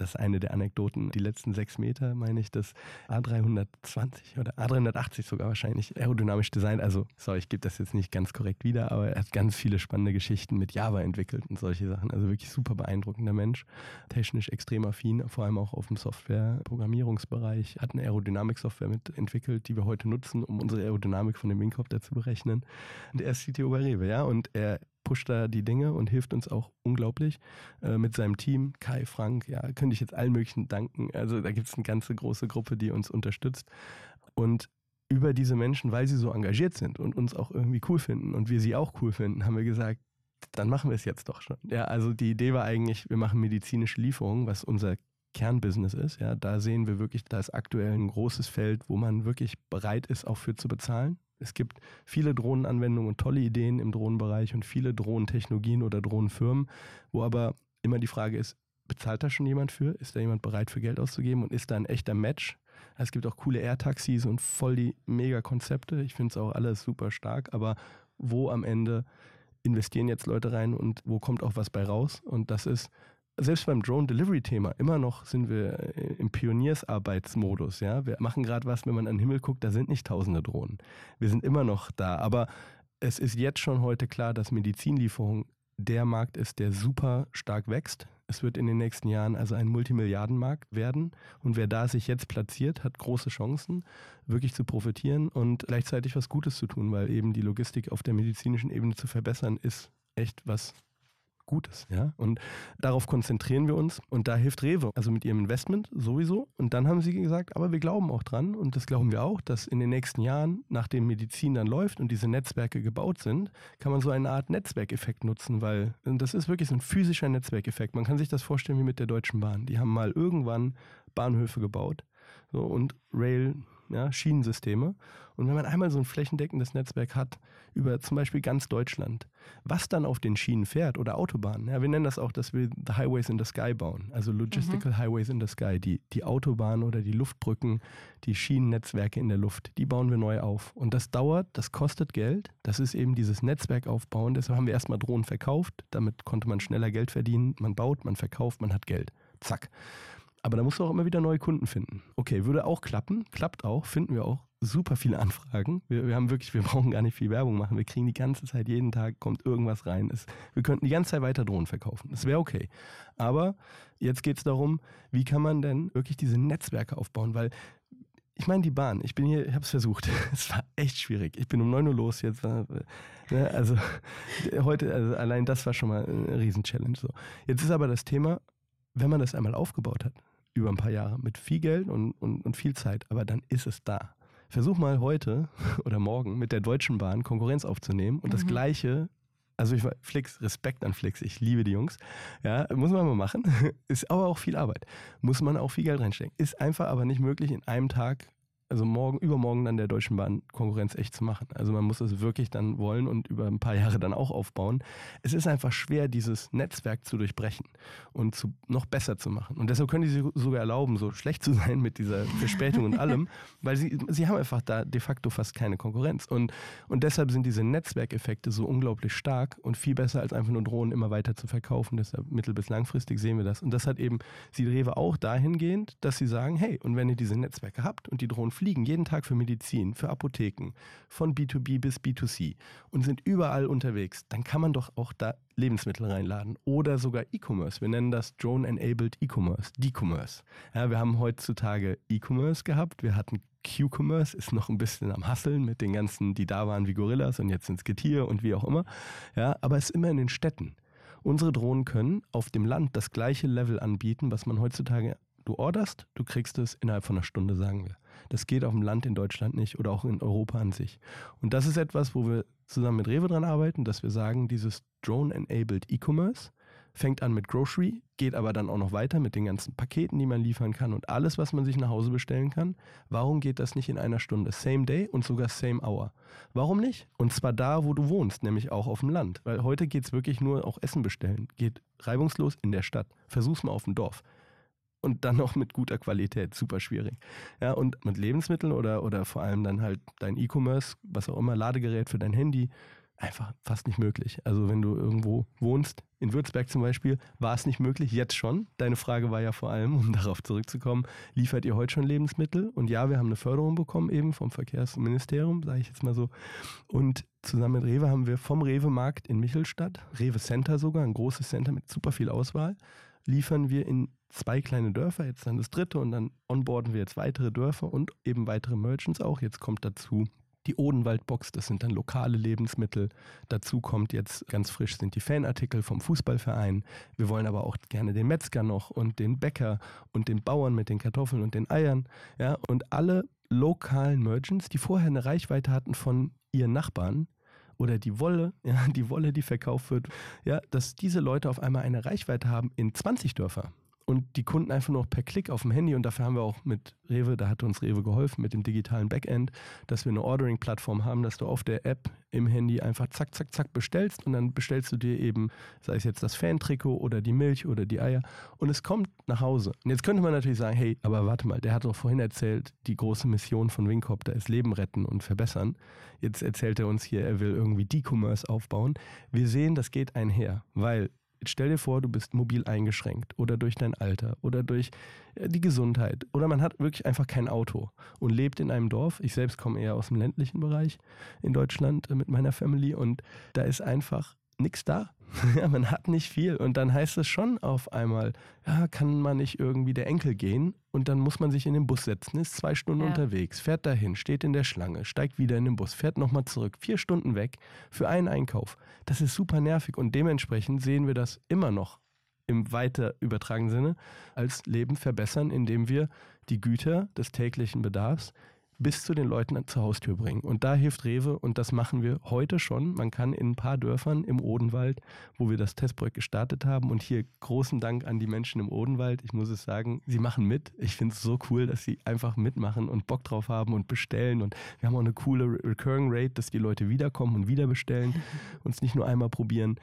das ist eine der Anekdoten. Die letzten sechs Meter, meine ich, das A320 oder A380 sogar wahrscheinlich aerodynamisch designt. Also, sorry, ich gebe das jetzt nicht ganz korrekt wieder, aber er hat ganz viele spannende Geschichten mit Java entwickelt und solche Sachen. Also wirklich super beeindruckender Mensch. Technisch extrem affin, vor allem auch auf dem Software-Programmierungsbereich. Hat eine Aerodynamik-Software mitentwickelt, die wir heute nutzen, um unsere Aerodynamik von dem Wingcopter zu berechnen. Und er ist CTO bei Rewe, ja, und er pusht da die Dinge und hilft uns auch unglaublich äh, mit seinem Team. Kai, Frank, ja, könnte ich jetzt allen möglichen danken. Also da gibt es eine ganze große Gruppe, die uns unterstützt. Und über diese Menschen, weil sie so engagiert sind und uns auch irgendwie cool finden und wir sie auch cool finden, haben wir gesagt, dann machen wir es jetzt doch schon. Ja, also die Idee war eigentlich, wir machen medizinische Lieferungen, was unser Kernbusiness ist. Ja, da sehen wir wirklich, da ist aktuell ein großes Feld, wo man wirklich bereit ist, auch für zu bezahlen. Es gibt viele Drohnenanwendungen und tolle Ideen im Drohnenbereich und viele Drohnentechnologien oder Drohnenfirmen, wo aber immer die Frage ist, bezahlt da schon jemand für? Ist da jemand bereit für Geld auszugeben und ist da ein echter Match? Es gibt auch coole Air-Taxis und voll die Mega-Konzepte. Ich finde es auch alles super stark, aber wo am Ende investieren jetzt Leute rein und wo kommt auch was bei raus? Und das ist selbst beim Drone-Delivery-Thema, immer noch sind wir äh, im Pioniersarbeitsmodus. Ja? Wir machen gerade was, wenn man an den Himmel guckt, da sind nicht tausende Drohnen. Wir sind immer noch da. Aber es ist jetzt schon heute klar, dass Medizinlieferung der Markt ist, der super stark wächst. Es wird in den nächsten Jahren also ein Multimilliardenmarkt werden. Und wer da sich jetzt platziert, hat große Chancen, wirklich zu profitieren und gleichzeitig was Gutes zu tun, weil eben die Logistik auf der medizinischen Ebene zu verbessern, ist echt was Gutes. Ja? Und darauf konzentrieren wir uns. Und da hilft Rewe, also mit ihrem Investment sowieso. Und dann haben sie gesagt, aber wir glauben auch dran, und das glauben wir auch, dass in den nächsten Jahren, nachdem Medizin dann läuft und diese Netzwerke gebaut sind, kann man so eine Art Netzwerkeffekt nutzen, weil das ist wirklich so ein physischer Netzwerkeffekt. Man kann sich das vorstellen wie mit der Deutschen Bahn. Die haben mal irgendwann Bahnhöfe gebaut so, und Rail ja, Schienensysteme. Und wenn man einmal so ein flächendeckendes Netzwerk hat, über zum Beispiel ganz Deutschland, was dann auf den Schienen fährt oder Autobahnen, ja, wir nennen das auch, dass wir the Highways in the Sky bauen, also Logistical mhm. Highways in the Sky, die, die Autobahnen oder die Luftbrücken, die Schienennetzwerke in der Luft, die bauen wir neu auf. Und das dauert, das kostet Geld, das ist eben dieses Netzwerk aufbauen, deshalb haben wir erstmal Drohnen verkauft, damit konnte man schneller Geld verdienen, man baut, man verkauft, man hat Geld. Zack. Aber da musst du auch immer wieder neue Kunden finden. Okay, würde auch klappen, klappt auch, finden wir auch super viele Anfragen. Wir, wir haben wirklich, wir brauchen gar nicht viel Werbung machen. Wir kriegen die ganze Zeit, jeden Tag kommt irgendwas rein. Es, wir könnten die ganze Zeit weiter Drohnen verkaufen. Das wäre okay. Aber jetzt geht es darum, wie kann man denn wirklich diese Netzwerke aufbauen? Weil ich meine, die Bahn, ich bin hier, ich habe es versucht. Es war echt schwierig. Ich bin um 9 Uhr los jetzt. Ne, also heute, also allein das war schon mal eine Riesen-Challenge. So. Jetzt ist aber das Thema, wenn man das einmal aufgebaut hat, über ein paar Jahre, mit viel Geld und, und, und viel Zeit, aber dann ist es da. Versuch mal heute oder morgen mit der Deutschen Bahn Konkurrenz aufzunehmen und mhm. das Gleiche also ich war Flix, Respekt an Flix, ich liebe die Jungs. Ja, muss man mal machen. Ist aber auch viel Arbeit. Muss man auch viel Geld reinstecken. Ist einfach aber nicht möglich in einem Tag also morgen, übermorgen dann der Deutschen Bahn Konkurrenz echt zu machen. Also man muss es wirklich dann wollen und über ein paar Jahre dann auch aufbauen. Es ist einfach schwer, dieses Netzwerk zu durchbrechen und zu, noch besser zu machen. Und deshalb können die sich sogar erlauben, so schlecht zu sein mit dieser Verspätung und allem, weil sie, sie haben einfach da de facto fast keine Konkurrenz. Und, und deshalb sind diese Netzwerkeffekte so unglaublich stark und viel besser als einfach nur Drohnen immer weiter zu verkaufen. Deshalb mittel- bis langfristig sehen wir das. Und das hat eben sieht Rewe auch dahingehend, dass sie sagen, hey, und wenn ihr diese Netzwerke habt und die Drohnen fliegen jeden Tag für Medizin, für Apotheken, von B2B bis B2C und sind überall unterwegs, dann kann man doch auch da Lebensmittel reinladen oder sogar E-Commerce. Wir nennen das Drone-Enabled E-Commerce, D-Commerce. Ja, wir haben heutzutage E-Commerce gehabt, wir hatten Q-Commerce, ist noch ein bisschen am Hasseln mit den ganzen, die da waren wie Gorillas und jetzt sind es Getier und wie auch immer. Ja, aber es ist immer in den Städten. Unsere Drohnen können auf dem Land das gleiche Level anbieten, was man heutzutage Du orderst, du kriegst es innerhalb von einer Stunde, sagen wir. Das geht auf dem Land in Deutschland nicht oder auch in Europa an sich. Und das ist etwas, wo wir zusammen mit Rewe dran arbeiten, dass wir sagen, dieses Drone-Enabled E-Commerce fängt an mit Grocery, geht aber dann auch noch weiter mit den ganzen Paketen, die man liefern kann und alles, was man sich nach Hause bestellen kann. Warum geht das nicht in einer Stunde? Same Day und sogar Same Hour. Warum nicht? Und zwar da, wo du wohnst, nämlich auch auf dem Land. Weil heute geht es wirklich nur auch Essen bestellen. Geht reibungslos in der Stadt. Versuch's mal auf dem Dorf und dann noch mit guter Qualität, super schwierig. Ja, und mit Lebensmitteln oder, oder vor allem dann halt dein E-Commerce, was auch immer, Ladegerät für dein Handy, einfach fast nicht möglich. Also wenn du irgendwo wohnst, in Würzberg zum Beispiel, war es nicht möglich, jetzt schon. Deine Frage war ja vor allem, um darauf zurückzukommen, liefert ihr heute schon Lebensmittel? Und ja, wir haben eine Förderung bekommen eben vom Verkehrsministerium, sage ich jetzt mal so. Und zusammen mit Rewe haben wir vom Rewe-Markt in Michelstadt, Rewe Center sogar, ein großes Center mit super viel Auswahl, liefern wir in zwei kleine Dörfer, jetzt dann das dritte und dann onboarden wir jetzt weitere Dörfer und eben weitere Merchants auch. Jetzt kommt dazu die Odenwaldbox, das sind dann lokale Lebensmittel. Dazu kommt jetzt ganz frisch sind die Fanartikel vom Fußballverein. Wir wollen aber auch gerne den Metzger noch und den Bäcker und den Bauern mit den Kartoffeln und den Eiern. Ja, und alle lokalen Merchants, die vorher eine Reichweite hatten von ihren Nachbarn, oder die Wolle, ja, die Wolle, die verkauft wird, ja, dass diese Leute auf einmal eine Reichweite haben in 20 Dörfer und die Kunden einfach nur per Klick auf dem Handy und dafür haben wir auch mit Rewe, da hat uns Rewe geholfen mit dem digitalen Backend, dass wir eine Ordering-Plattform haben, dass du auf der App im Handy einfach zack, zack, zack bestellst und dann bestellst du dir eben, sei es jetzt das Fan-Trikot oder die Milch oder die Eier und es kommt nach Hause. Und jetzt könnte man natürlich sagen, hey, aber warte mal, der hat doch vorhin erzählt, die große Mission von Wingcopter ist Leben retten und verbessern. Jetzt erzählt er uns hier, er will irgendwie D-Commerce aufbauen. Wir sehen, das geht einher, weil Stell dir vor, du bist mobil eingeschränkt oder durch dein Alter oder durch äh, die Gesundheit oder man hat wirklich einfach kein Auto und lebt in einem Dorf. Ich selbst komme eher aus dem ländlichen Bereich in Deutschland äh, mit meiner Family und da ist einfach nichts da. ja, man hat nicht viel. Und dann heißt es schon auf einmal, ja, kann man nicht irgendwie der Enkel gehen und dann muss man sich in den Bus setzen, ist zwei Stunden Ja. unterwegs, fährt dahin, steht in der Schlange, steigt wieder in den Bus, fährt nochmal zurück, vier Stunden weg für einen Einkauf. Das ist super nervig und dementsprechend sehen wir das immer noch im weiter übertragenen Sinne als Leben verbessern, indem wir die Güter des täglichen Bedarfs bis zu den Leuten zur Haustür bringen. Und da hilft Rewe und das machen wir heute schon. Man kann in ein paar Dörfern im Odenwald, wo wir das Testprojekt gestartet haben und hier großen Dank an die Menschen im Odenwald. Ich muss es sagen, sie machen mit. Ich finde es so cool, dass sie einfach mitmachen und Bock drauf haben und bestellen. Und wir haben auch eine coole Re- Recurring Rate, dass die Leute wiederkommen und wieder bestellen, uns nicht nur einmal probieren.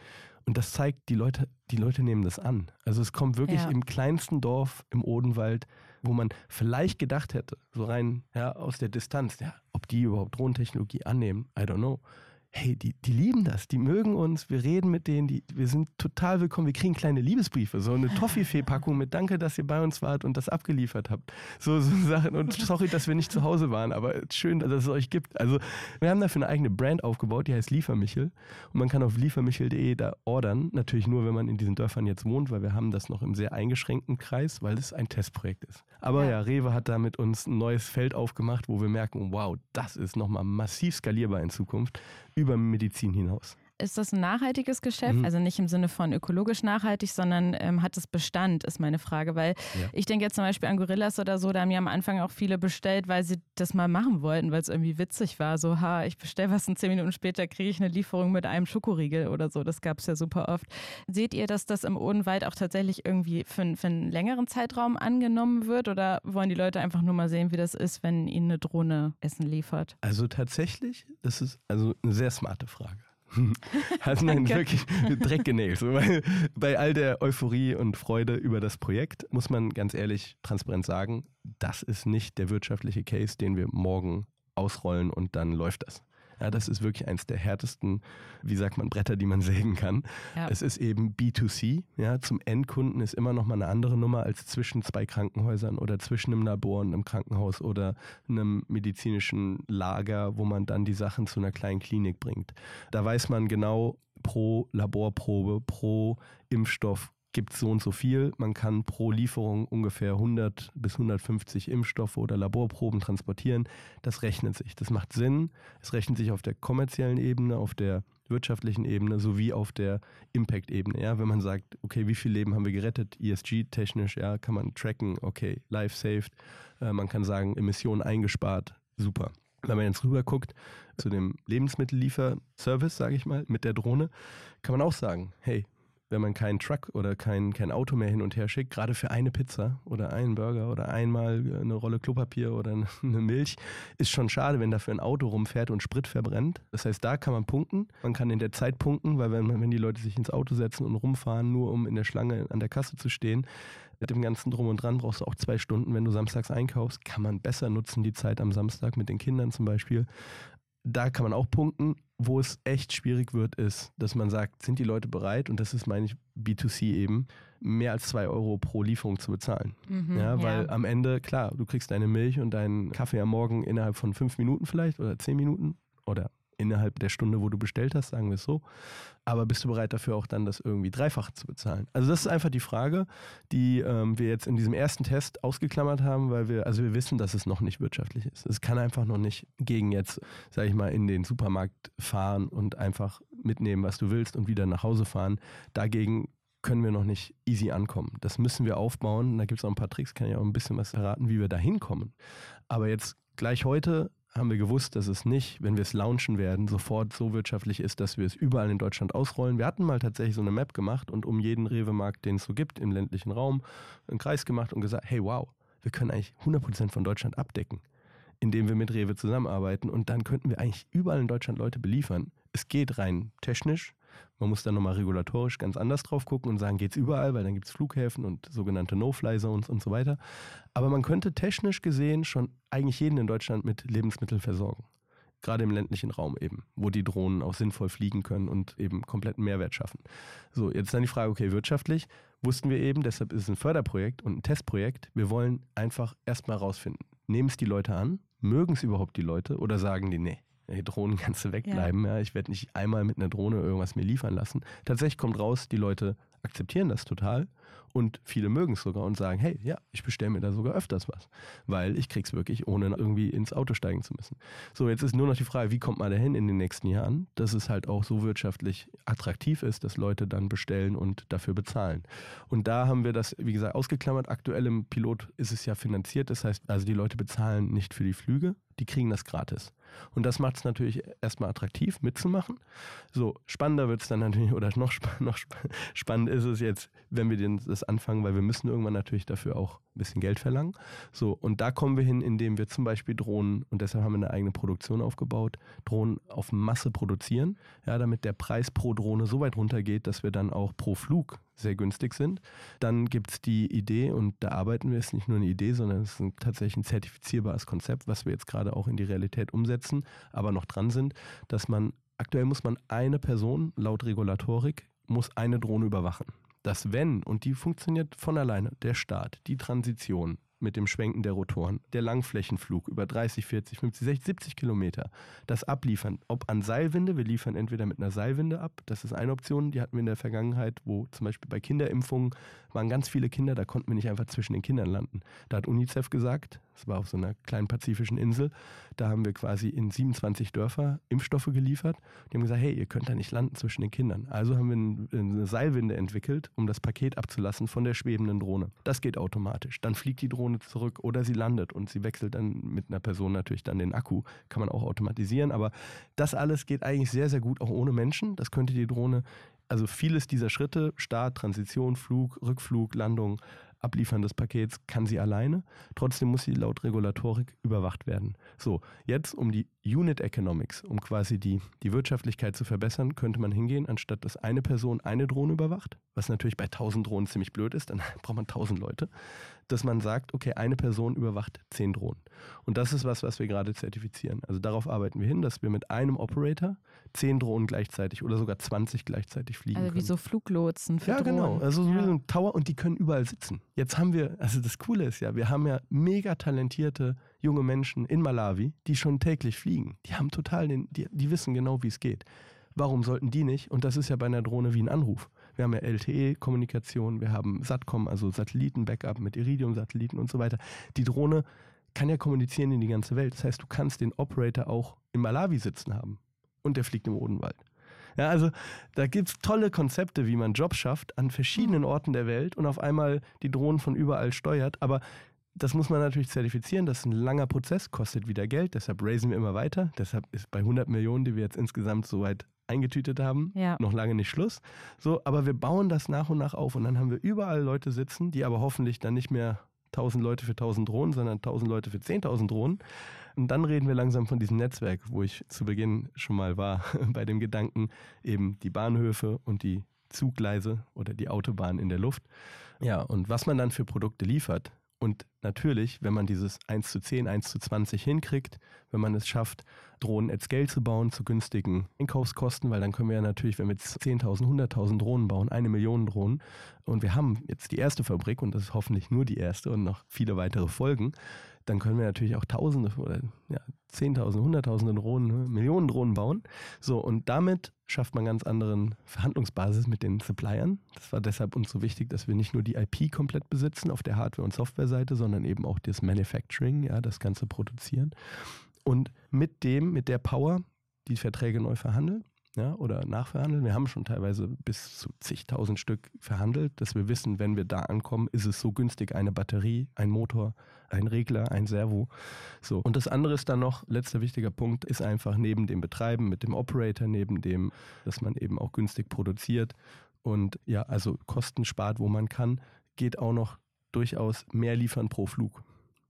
Und das zeigt, die Leute, die Leute nehmen das an. Also es kommt wirklich Ja. im kleinsten Dorf im Odenwald, wo man vielleicht gedacht hätte, so rein ja, aus der Distanz, ja, ob die überhaupt Drohnentechnologie annehmen, I don't know. Hey, die, die lieben das, die mögen uns, wir reden mit denen, die, wir sind total willkommen, wir kriegen kleine Liebesbriefe, so eine Toffifee-Packung mit Danke, dass ihr bei uns wart und das abgeliefert habt. So, so Sachen und sorry, dass wir nicht zu Hause waren, aber schön, dass es euch gibt. Also wir haben dafür eine eigene Brand aufgebaut, die heißt Liefermichel und man kann auf liefermichel.de da ordern, natürlich nur, wenn man in diesen Dörfern jetzt wohnt, weil wir haben das noch im sehr eingeschränkten Kreis, weil es ein Testprojekt ist. Aber Ja. ja, Rewe hat da mit uns ein neues Feld aufgemacht, wo wir merken, wow, das ist nochmal massiv skalierbar in Zukunft über Medizin hinaus. Ist das ein nachhaltiges Geschäft? Mhm. Also nicht im Sinne von ökologisch nachhaltig, sondern ähm, hat es Bestand, ist meine Frage. Weil Ja. ich denke jetzt zum Beispiel an Gorillas oder so, da haben ja am Anfang auch viele bestellt, weil sie das mal machen wollten, weil es irgendwie witzig war. So, ha, ich bestelle was und zehn Minuten später kriege ich eine Lieferung mit einem Schokoriegel oder so. Das gab es ja super oft. Seht ihr, dass das im Odenwald auch tatsächlich irgendwie für, für einen längeren Zeitraum angenommen wird? Oder wollen die Leute einfach nur mal sehen, wie das ist, wenn ihnen eine Drohne Essen liefert? Also tatsächlich, das ist also eine sehr smarte Frage. Hat man Danke. wirklich Dreck genäht. So, weil bei all der Euphorie und Freude über das Projekt muss man ganz ehrlich transparent sagen, das ist nicht der wirtschaftliche Case, den wir morgen ausrollen und dann läuft das. Ja, das ist wirklich eins der härtesten, wie sagt man, Bretter, die man sägen kann. Ja. Es ist eben B2C. Ja, zum Endkunden ist immer noch mal eine andere Nummer als zwischen zwei Krankenhäusern oder zwischen einem Labor und einem Krankenhaus oder einem medizinischen Lager, wo man dann die Sachen zu einer kleinen Klinik bringt. Da weiß man genau, pro Laborprobe, pro Impfstoff gibt es so und so viel. Man kann pro Lieferung ungefähr 100 bis 150 Impfstoffe oder Laborproben transportieren. Das rechnet sich. Das macht Sinn. Es rechnet sich auf der kommerziellen Ebene, auf der wirtschaftlichen Ebene sowie auf der Impact-Ebene. Ja, wenn man sagt, okay, wie viele Leben haben wir gerettet, ESG-technisch, ja, kann man tracken, okay, life saved. Äh, man kann sagen, Emissionen eingespart, super. Wenn man jetzt rüber guckt zu dem Lebensmittelliefer-Service, sage ich mal, mit der Drohne, kann man auch sagen, hey, wenn man keinen Truck oder kein, kein Auto mehr hin und her schickt, gerade für eine Pizza oder einen Burger oder einmal eine Rolle Klopapier oder eine Milch, ist schon schade, wenn dafür ein Auto rumfährt und Sprit verbrennt. Das heißt, da kann man punkten. Man kann in der Zeit punkten, weil wenn, wenn die Leute sich ins Auto setzen und rumfahren, nur um in der Schlange an der Kasse zu stehen, mit dem ganzen Drum und Dran brauchst du auch zwei Stunden, wenn du samstags einkaufst, kann man besser nutzen, die Zeit am Samstag mit den Kindern zum Beispiel. Da kann man auch punkten. Wo es echt schwierig wird, ist, dass man sagt, sind die Leute bereit, und das ist, meine ich, B2C eben, mehr als zwei Euro pro Lieferung zu bezahlen. Mhm, Ja, weil am Ende, klar, du kriegst deine Milch und deinen Kaffee am Morgen innerhalb von fünf Minuten vielleicht oder zehn Minuten oder innerhalb der Stunde, wo du bestellt hast, sagen wir es so. Aber bist du bereit dafür auch dann das irgendwie dreifach zu bezahlen? Also das ist einfach die Frage, die ähm, wir jetzt in diesem ersten Test ausgeklammert haben, weil wir, also wir wissen, dass es noch nicht wirtschaftlich ist. Es kann einfach noch nicht gegen jetzt, sage ich mal, in den Supermarkt fahren und einfach mitnehmen, was du willst und wieder nach Hause fahren. Dagegen können wir noch nicht easy ankommen. Das müssen wir aufbauen. Da gibt es auch ein paar Tricks, kann ich auch ein bisschen was verraten, wie wir da hinkommen. Aber jetzt gleich heute haben wir gewusst, dass es nicht, wenn wir es launchen werden, sofort so wirtschaftlich ist, dass wir es überall in Deutschland ausrollen. Wir hatten mal tatsächlich so eine Map gemacht und um jeden Rewe-Markt, den es so gibt im ländlichen Raum, einen Kreis gemacht und gesagt, hey wow, wir können eigentlich 100% von Deutschland abdecken, indem wir mit Rewe zusammenarbeiten und dann könnten wir eigentlich überall in Deutschland Leute beliefern. Es geht rein technisch, man muss dann nochmal regulatorisch ganz anders drauf gucken und sagen, geht's überall, weil dann gibt es Flughäfen und sogenannte No-Fly-Zones und so weiter. Aber man könnte technisch gesehen schon eigentlich jeden in Deutschland mit Lebensmitteln versorgen. gerade im ländlichen Raum eben, wo die Drohnen auch sinnvoll fliegen können und eben kompletten Mehrwert schaffen. So, jetzt dann die Frage, okay, wirtschaftlich wussten wir eben, deshalb ist es ein Förderprojekt und ein Testprojekt. Wir wollen einfach erstmal rausfinden, nehmen es die Leute an, mögen es überhaupt die Leute oder sagen die, nee, die Drohnen kannst du wegbleiben. Ja. ja. ich werde nicht einmal mit einer Drohne irgendwas mir liefern lassen. Tatsächlich kommt raus, die Leute akzeptieren das total und viele mögen es sogar und sagen, hey, ja, ich bestelle mir da sogar öfters was, weil ich krieg's wirklich, ohne irgendwie ins Auto steigen zu müssen. So, jetzt ist nur noch die Frage, wie kommt man dahin in den nächsten Jahren, dass es halt auch so wirtschaftlich attraktiv ist, dass Leute dann bestellen und dafür bezahlen. Und da haben wir das, wie gesagt, ausgeklammert. Aktuell im Pilot ist es ja finanziert, das heißt, also die Leute bezahlen nicht für die Flüge, die kriegen das gratis. Und das macht es natürlich erstmal attraktiv mitzumachen. So, spannender wird es dann natürlich, oder noch, noch spannend ist es jetzt, wenn wir das anfangen, weil wir müssen irgendwann natürlich dafür auch ein bisschen Geld verlangen. So, und da kommen wir hin, indem wir zum Beispiel Drohnen, und deshalb haben wir eine eigene Produktion aufgebaut, Drohnen auf Masse produzieren, ja, damit der Preis pro Drohne so weit runtergeht, dass wir dann auch pro Flug sehr günstig sind. Dann gibt es die Idee, und da arbeiten wir, es ist nicht nur eine Idee, sondern es ist ein, tatsächlich ein zertifizierbares Konzept, was wir jetzt gerade auch in die Realität umsetzen, aber noch dran sind, dass man, aktuell muss man eine Person laut Regulatorik, muss eine Drohne überwachen. Dass wenn, und die funktioniert von alleine, der Start, die Transition, mit dem Schwenken der Rotoren, der Langflächenflug über 30, 40, 50, 60, 70 Kilometer, das Abliefern, ob an Seilwinde, wir liefern entweder mit einer Seilwinde ab, das ist eine Option, die hatten wir in der Vergangenheit, wo zum Beispiel bei Kinderimpfungen waren ganz viele Kinder, da konnten wir nicht einfach zwischen den Kindern landen. Da hat UNICEF gesagt, das war auf so einer kleinen pazifischen Insel, da haben wir quasi in 27 Dörfer Impfstoffe geliefert. Die haben gesagt, hey, ihr könnt da nicht landen zwischen den Kindern. Also haben wir eine Seilwinde entwickelt, um das Paket abzulassen von der schwebenden Drohne. Das geht automatisch. Dann fliegt die Drohne zurück oder sie landet und sie wechselt dann mit einer Person natürlich dann den Akku. Kann man auch automatisieren. Aber das alles geht eigentlich sehr, sehr gut auch ohne Menschen. Das könnte die Drohne also vieles dieser Schritte, Start, Transition, Flug, Rückflug, Landung, Abliefern des Pakets kann sie alleine. Trotzdem muss sie laut Regulatorik überwacht werden. So, jetzt um die Unit Economics, um quasi die, die Wirtschaftlichkeit zu verbessern, könnte man hingehen, anstatt dass eine Person eine Drohne überwacht, was natürlich bei 1000 Drohnen ziemlich blöd ist, dann braucht man 1000 Leute, dass man sagt, okay, eine Person überwacht 10 Drohnen. Und das ist was, was wir gerade zertifizieren. Also darauf arbeiten wir hin, dass wir mit einem Operator 10 Drohnen gleichzeitig oder sogar 20 gleichzeitig fliegen also können. wie so Fluglotsen für Ja, Drohnen. genau. Also so ja. wie so ein Tower und die können überall sitzen. Jetzt haben wir, also das Coole ist ja, wir haben ja mega talentierte junge Menschen in Malawi, die schon täglich fliegen. Die haben total den, die, die wissen genau, wie es geht. Warum sollten die nicht? Und das ist ja bei einer Drohne wie ein Anruf. Wir haben ja LTE-Kommunikation, wir haben SATCOM, also Satelliten-Backup mit Iridium-Satelliten und so weiter. Die Drohne kann ja kommunizieren in die ganze Welt. Das heißt, du kannst den Operator auch in Malawi sitzen haben und der fliegt im Odenwald. Ja, also da gibt es tolle Konzepte, wie man Jobs schafft an verschiedenen Orten der Welt und auf einmal die Drohnen von überall steuert. Aber das muss man natürlich zertifizieren. Das ist ein langer Prozess, kostet wieder Geld. Deshalb raisen wir immer weiter. Deshalb ist bei 100 Millionen, die wir jetzt insgesamt soweit eingetütet haben, Ja. noch lange nicht Schluss. So, aber wir bauen das nach und nach auf und dann haben wir überall Leute sitzen, die aber hoffentlich dann nicht mehr 1000 Leute für 1000 Drohnen, sondern 1000 Leute für 10.000 Drohnen. Und dann reden wir langsam von diesem Netzwerk, wo ich zu Beginn schon mal war, bei dem Gedanken, eben die Bahnhöfe und die Zuggleise oder die Autobahn in der Luft. Ja, und was man dann für Produkte liefert. Und natürlich, wenn man dieses 1 zu 10, 1 zu 20 hinkriegt, wenn man es schafft, Drohnen at Scale zu bauen zu günstigen Einkaufskosten, weil dann können wir ja natürlich, wenn wir jetzt 10.000, 100.000 Drohnen bauen, eine Million Drohnen. Und wir haben jetzt die erste Fabrik und das ist hoffentlich nur die erste und noch viele weitere Folgen, dann können wir natürlich auch Tausende oder ja, Zehntausende, Hunderttausende Drohnen, ne, Millionen Drohnen bauen. So, und damit schafft man ganz anderen Verhandlungsbasis mit den Suppliern. Das war deshalb uns so wichtig, dass wir nicht nur die IP komplett besitzen auf der Hardware- und Softwareseite, sondern eben auch das Manufacturing, ja, das Ganze produzieren. Und mit dem, mit der Power, die Verträge neu verhandeln ja, oder nachverhandeln. Wir haben schon teilweise bis zu zigtausend Stück verhandelt, dass wir wissen, wenn wir da ankommen, ist es so günstig, eine Batterie, ein Motor, ein Regler, ein Servo. So. Und das andere ist dann noch, letzter wichtiger Punkt, ist einfach neben dem Betreiben mit dem Operator, neben dem, dass man eben auch günstig produziert und ja, also Kosten spart, wo man kann, geht auch noch durchaus mehr liefern pro Flug.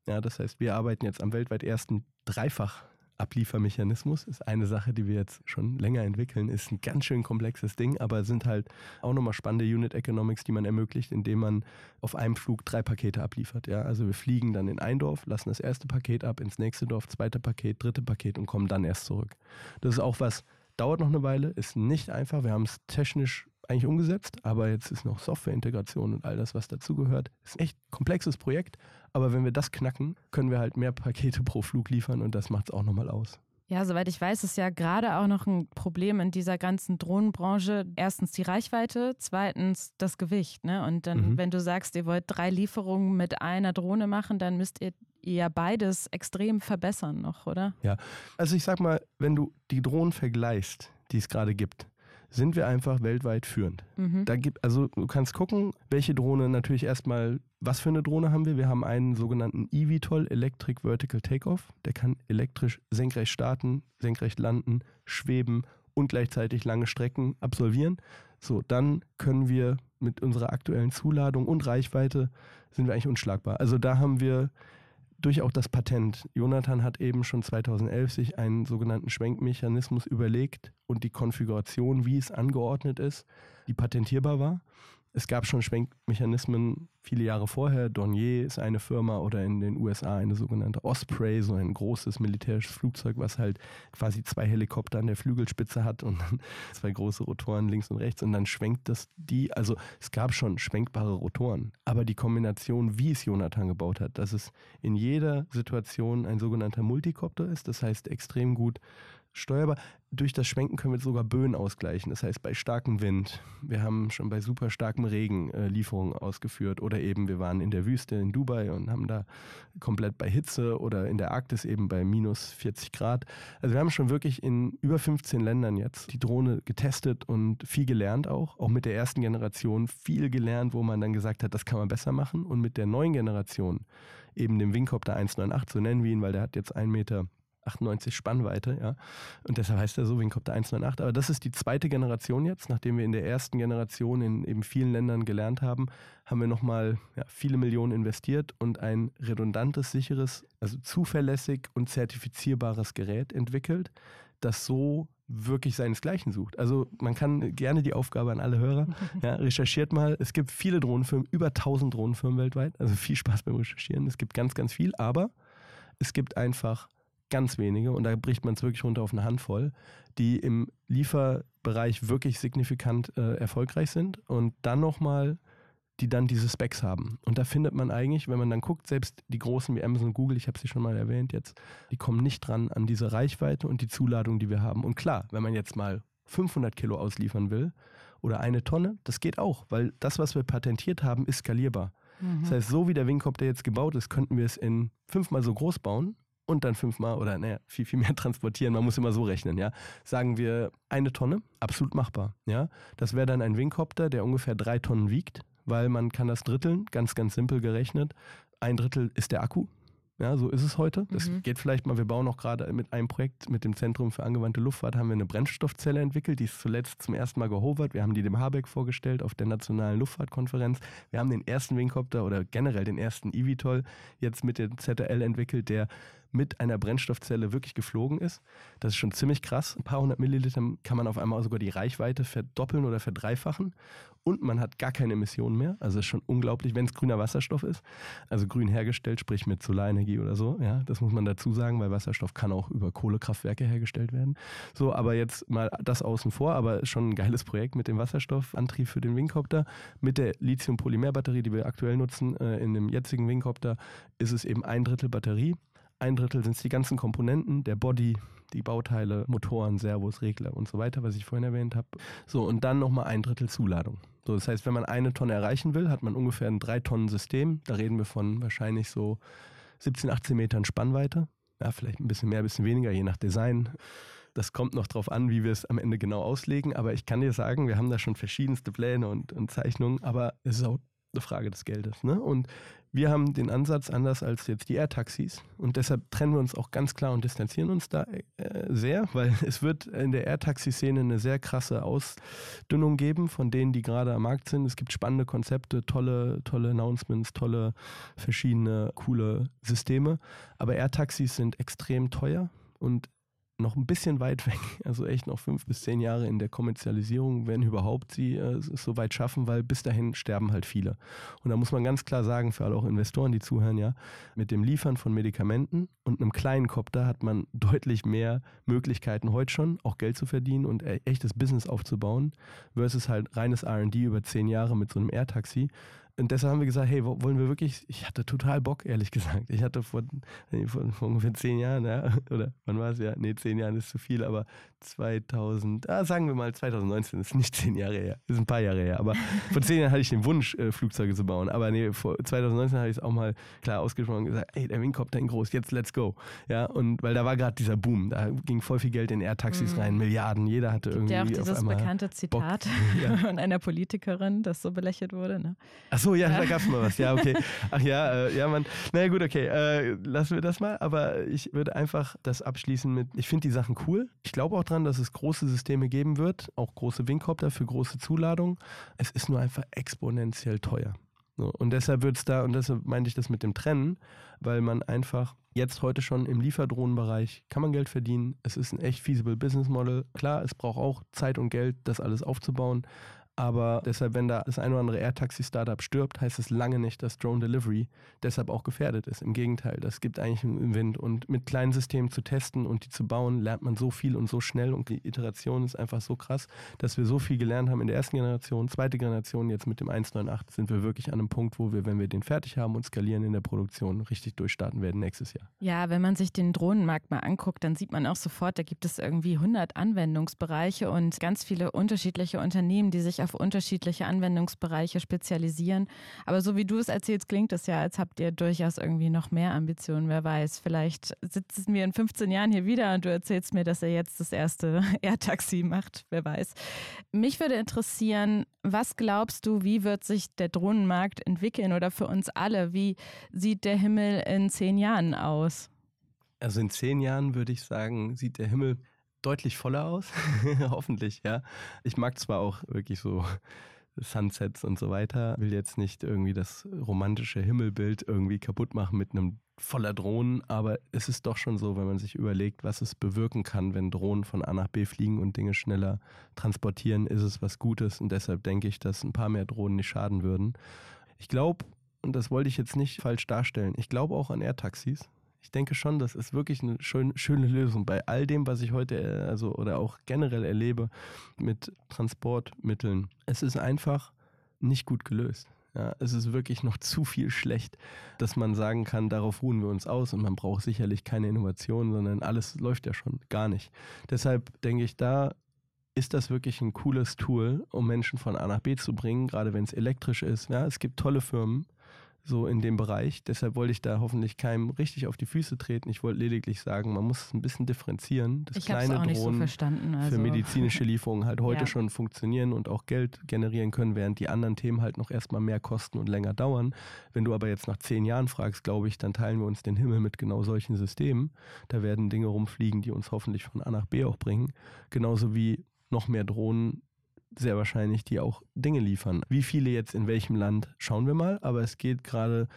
Ja, das heißt, wir arbeiten jetzt am weltweit ersten Dreifach Abliefermechanismus ist eine Sache, die wir jetzt schon länger entwickeln. Ist ein ganz schön komplexes Ding, aber sind halt auch nochmal spannende Unit Economics, die man ermöglicht, indem man auf einem Flug drei Pakete abliefert. Ja, also wir fliegen dann in ein Dorf, lassen das erste Paket ab, ins nächste Dorf, zweite Paket, dritte Paket und kommen dann erst zurück. Das ist auch was, dauert noch eine Weile, ist nicht einfach. Wir haben es technisch eigentlich umgesetzt, aber jetzt ist noch Softwareintegration und all das, was dazugehört. Ist ein echt komplexes Projekt, aber wenn wir das knacken, können wir halt mehr Pakete pro Flug liefern und das macht es auch nochmal aus. Ja, soweit ich weiß, ist ja gerade auch noch ein Problem in dieser ganzen Drohnenbranche. Erstens die Reichweite, zweitens das Gewicht. Ne? Und dann, mhm. wenn du sagst, ihr wollt drei Lieferungen mit einer Drohne machen, dann müsst ihr ja beides extrem verbessern noch, oder? Ja, also ich sag mal, wenn du die Drohnen vergleichst, die es gerade gibt, sind wir einfach weltweit führend. Mhm. Da gibt, also du kannst gucken, welche Drohne natürlich erstmal, was für eine Drohne haben wir? Wir haben einen sogenannten eVTOL Electric Vertical Takeoff. Der kann elektrisch senkrecht starten, senkrecht landen, schweben und gleichzeitig lange Strecken absolvieren. So, dann können wir mit unserer aktuellen Zuladung und Reichweite sind wir eigentlich unschlagbar. Also da haben wir durch auch das Patent. Jonathan hat eben schon 2011 sich einen sogenannten Schwenkmechanismus überlegt und die Konfiguration, wie es angeordnet ist, die patentierbar war. Es gab schon Schwenkmechanismen viele Jahre vorher. Dornier ist eine Firma oder in den USA eine sogenannte Osprey, so ein großes militärisches Flugzeug, was halt quasi zwei Helikopter an der Flügelspitze hat und dann zwei große Rotoren links und rechts und dann schwenkt das die. Also es gab schon schwenkbare Rotoren, aber die Kombination, wie es Jonathan gebaut hat, dass es in jeder Situation ein sogenannter Multicopter ist, das heißt extrem gut steuerbar. Durch das Schwenken können wir sogar Böen ausgleichen. Das heißt, bei starkem Wind, wir haben schon bei super starkem Regen äh, Lieferungen ausgeführt oder eben wir waren in der Wüste in Dubai und haben da komplett bei Hitze oder in der Arktis eben bei minus 40 Grad. Also wir haben schon wirklich in über 15 Ländern jetzt die Drohne getestet und viel gelernt auch. Auch mit der ersten Generation viel gelernt, wo man dann gesagt hat, das kann man besser machen. Und mit der neuen Generation, eben dem Wingcopter 198, so nennen wir ihn, weil der hat jetzt einen Meter 98 Spannweite, ja. Und deshalb heißt er so Wingcopter 198. Aber das ist die zweite Generation jetzt. Nachdem wir in der ersten Generation in eben vielen Ländern gelernt haben, haben wir nochmal ja, viele Millionen investiert und ein redundantes, sicheres, also zuverlässig und zertifizierbares Gerät entwickelt, das so wirklich seinesgleichen sucht. Also man kann gerne die Aufgabe an alle Hörer, ja, recherchiert mal. Es gibt viele Drohnenfirmen, über 1000 Drohnenfirmen weltweit. Also viel Spaß beim Recherchieren. Es gibt ganz, ganz viel, aber es gibt einfach ganz wenige, und da bricht man es wirklich runter auf eine Handvoll, die im Lieferbereich wirklich signifikant äh, erfolgreich sind und dann nochmal, die dann diese Specs haben. Und da findet man eigentlich, wenn man dann guckt, selbst die großen wie Amazon und Google, ich habe sie schon mal erwähnt jetzt, die kommen nicht dran an diese Reichweite und die Zuladung, die wir haben. Und klar, wenn man jetzt mal 500 Kilo ausliefern will oder eine Tonne, das geht auch, weil das, was wir patentiert haben, ist skalierbar. Mhm. Das heißt, so wie der Wingcopter jetzt gebaut ist, könnten wir es in fünfmal so groß bauen und dann fünfmal oder naja, viel, viel mehr transportieren. Man muss immer so rechnen, ja. Sagen wir eine Tonne, absolut machbar, ja. Das wäre dann ein Wingcopter, der ungefähr drei Tonnen wiegt, weil man kann das dritteln, ganz, ganz simpel gerechnet. Ein Drittel ist der Akku, ja, so ist es heute. Das mhm. geht vielleicht mal, wir bauen auch gerade mit einem Projekt mit dem Zentrum für angewandte Luftfahrt, haben wir eine Brennstoffzelle entwickelt, die ist zuletzt zum ersten Mal gehovert. Wir haben die dem Habeck vorgestellt auf der Nationalen Luftfahrtkonferenz. Wir haben den ersten Wingcopter oder generell den ersten eVTOL jetzt mit dem ZRL entwickelt, der mit einer Brennstoffzelle wirklich geflogen ist. Das ist schon ziemlich krass. Ein paar hundert Milliliter kann man auf einmal sogar die Reichweite verdoppeln oder verdreifachen. Und man hat gar keine Emissionen mehr. Also ist schon unglaublich, wenn es grüner Wasserstoff ist. Also grün hergestellt, sprich mit Solarenergie oder so. Ja, das muss man dazu sagen, weil Wasserstoff kann auch über Kohlekraftwerke hergestellt werden. So, aber jetzt mal das außen vor, aber schon ein geiles Projekt mit dem Wasserstoffantrieb für den Wingcopter. Mit der Lithium-Polymer-Batterie, die wir aktuell nutzen, äh, in dem jetzigen Wingcopter, ist es eben ein Drittel Batterie ein Drittel sind es die ganzen Komponenten, der Body, die Bauteile, Motoren, Servos, Regler und so weiter, was ich vorhin erwähnt habe. So, und dann nochmal ein Drittel Zuladung. So, das heißt, wenn man eine Tonne erreichen will, hat man ungefähr ein 3-Tonnen-System. Da reden wir von wahrscheinlich so 17, 18 Metern Spannweite. Ja, vielleicht ein bisschen mehr, ein bisschen weniger, je nach Design. Das kommt noch drauf an, wie wir es am Ende genau auslegen. Aber ich kann dir sagen, wir haben da schon verschiedenste Pläne und, und Zeichnungen, aber es ist auch eine Frage des Geldes. Ne? Und wir haben den Ansatz anders als jetzt die Air-Taxis und deshalb trennen wir uns auch ganz klar und distanzieren uns da äh, sehr, weil es wird in der Air-Taxi-Szene eine sehr krasse Ausdünnung geben von denen, die gerade am Markt sind. Es gibt spannende Konzepte, tolle, tolle Announcements, tolle verschiedene coole Systeme, aber Air-Taxis sind extrem teuer und noch ein bisschen weit weg, also echt noch fünf bis zehn Jahre in der Kommerzialisierung, wenn überhaupt sie äh, es so weit schaffen, weil bis dahin sterben halt viele. Und da muss man ganz klar sagen, für alle auch Investoren, die zuhören, ja, mit dem Liefern von Medikamenten und einem kleinen Kopter hat man deutlich mehr Möglichkeiten heute schon, auch Geld zu verdienen und e-, echtes Business aufzubauen, versus halt reines RD über zehn Jahre mit so einem Air-Taxi. Und deshalb haben wir gesagt, hey, wollen wir wirklich, ich hatte total Bock, ehrlich gesagt. Ich hatte vor, vor, vor ungefähr zehn Jahren, ja, oder wann war es ja? Nee, zehn Jahren ist zu viel, aber 2000, ah, sagen wir mal 2019, ist nicht zehn Jahre her, ist ein paar Jahre her, aber vor zehn Jahren hatte ich den Wunsch, äh, Flugzeuge zu bauen. Aber nee, vor 2019 habe ich es auch mal klar ausgesprochen und gesagt, ey, der Wingcopter in groß, jetzt let's go. Ja, und weil da war gerade dieser Boom, da ging voll viel Geld in Air-Taxis mhm. rein, Milliarden, jeder hatte irgendwie. Ja, auch dieses bekannte Zitat Bock, von einer Politikerin, das so belächelt wurde, ne? Ach so, ja, ja. da gab es mal was. Ja, okay. Ach ja, äh, ja, man. Naja, gut, okay. Äh, lassen wir das mal. Aber ich würde einfach das abschließen mit, ich finde die Sachen cool. Ich glaube auch dran, dass es große Systeme geben wird, auch große Wingcopter für große Zuladungen. Es ist nur einfach exponentiell teuer. So, und deshalb wird es da, und deshalb meinte ich das mit dem Trennen, weil man einfach jetzt heute schon im Lieferdrohnenbereich kann man Geld verdienen. Es ist ein echt feasible Business Model. Klar, es braucht auch Zeit und Geld, das alles aufzubauen. Aber deshalb, wenn da das ein oder andere Air-Taxi-Startup stirbt, heißt es lange nicht, dass Drone Delivery deshalb auch gefährdet ist. Im Gegenteil, das gibt eigentlich einen Wind. Und mit kleinen Systemen zu testen und die zu bauen, lernt man so viel und so schnell. Und die Iteration ist einfach so krass, dass wir so viel gelernt haben in der ersten Generation. Zweite Generation, jetzt mit dem 198, sind wir wirklich an einem Punkt, wo wir, wenn wir den fertig haben und skalieren in der Produktion, richtig durchstarten werden nächstes Jahr. Ja, wenn man sich den Drohnenmarkt mal anguckt, dann sieht man auch sofort, da gibt es irgendwie 100 Anwendungsbereiche und ganz viele unterschiedliche Unternehmen, die sich auf unterschiedliche Anwendungsbereiche spezialisieren. Aber so wie du es erzählst, klingt es ja, als habt ihr durchaus irgendwie noch mehr Ambitionen. Wer weiß, vielleicht sitzen wir in 15 Jahren hier wieder und du erzählst mir, dass er jetzt das erste Air-Taxi macht. Wer weiß. Mich würde interessieren, was glaubst du, wie wird sich der Drohnenmarkt entwickeln oder für uns alle? Wie sieht der Himmel in zehn Jahren aus? Also in zehn Jahren würde ich sagen, sieht der Himmel deutlich voller aus. Hoffentlich, ja. Ich mag zwar auch wirklich so Sunsets und so weiter, will jetzt nicht irgendwie das romantische Himmelbild irgendwie kaputt machen mit einem voller Drohnen, aber es ist doch schon so, wenn man sich überlegt, was es bewirken kann, wenn Drohnen von A nach B fliegen und Dinge schneller transportieren, ist es was Gutes und deshalb denke ich, dass ein paar mehr Drohnen nicht schaden würden. Ich glaube, und das wollte ich jetzt nicht falsch darstellen, ich glaube auch an Air-Taxis. Ich denke schon, das ist wirklich eine schön, schöne Lösung bei all dem, was ich heute äh, also oder auch generell erlebe mit Transportmitteln. Es ist einfach nicht gut gelöst. Ja, es ist wirklich noch zu viel schlecht, dass man sagen kann, darauf ruhen wir uns aus und man braucht sicherlich keine Innovation, sondern alles läuft ja schon gar nicht. Deshalb denke ich, da ist das wirklich ein cooles Tool, um Menschen von A nach B zu bringen, gerade wenn es elektrisch ist. Ja, es gibt tolle Firmen, so in dem Bereich. Deshalb wollte ich da hoffentlich keinem richtig auf die Füße treten. Ich wollte lediglich sagen, man muss es ein bisschen differenzieren, dass ich kleine auch Drohnen so also. für medizinische Lieferungen halt heute ja. schon funktionieren und auch Geld generieren können, während die anderen Themen halt noch erstmal mehr kosten und länger dauern. Wenn du aber jetzt nach zehn Jahren fragst, glaube ich, dann teilen wir uns den Himmel mit genau solchen Systemen. Da werden Dinge rumfliegen, die uns hoffentlich von A nach B auch bringen. Genauso wie noch mehr Drohnen sehr wahrscheinlich, die auch Dinge liefern. Wie viele jetzt in welchem Land, schauen wir mal. Aber es geht gerade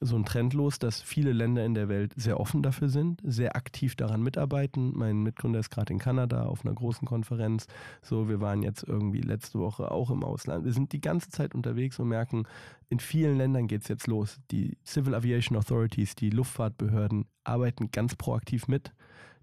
so ein Trend los, dass viele Länder in der Welt sehr offen dafür sind, sehr aktiv daran mitarbeiten. Mein Mitgründer ist gerade in Kanada auf einer großen Konferenz. So, wir waren jetzt irgendwie letzte Woche auch im Ausland. Wir sind die ganze Zeit unterwegs und merken, in vielen Ländern geht es jetzt los. Die Civil Aviation Authorities, die Luftfahrtbehörden arbeiten ganz proaktiv mit.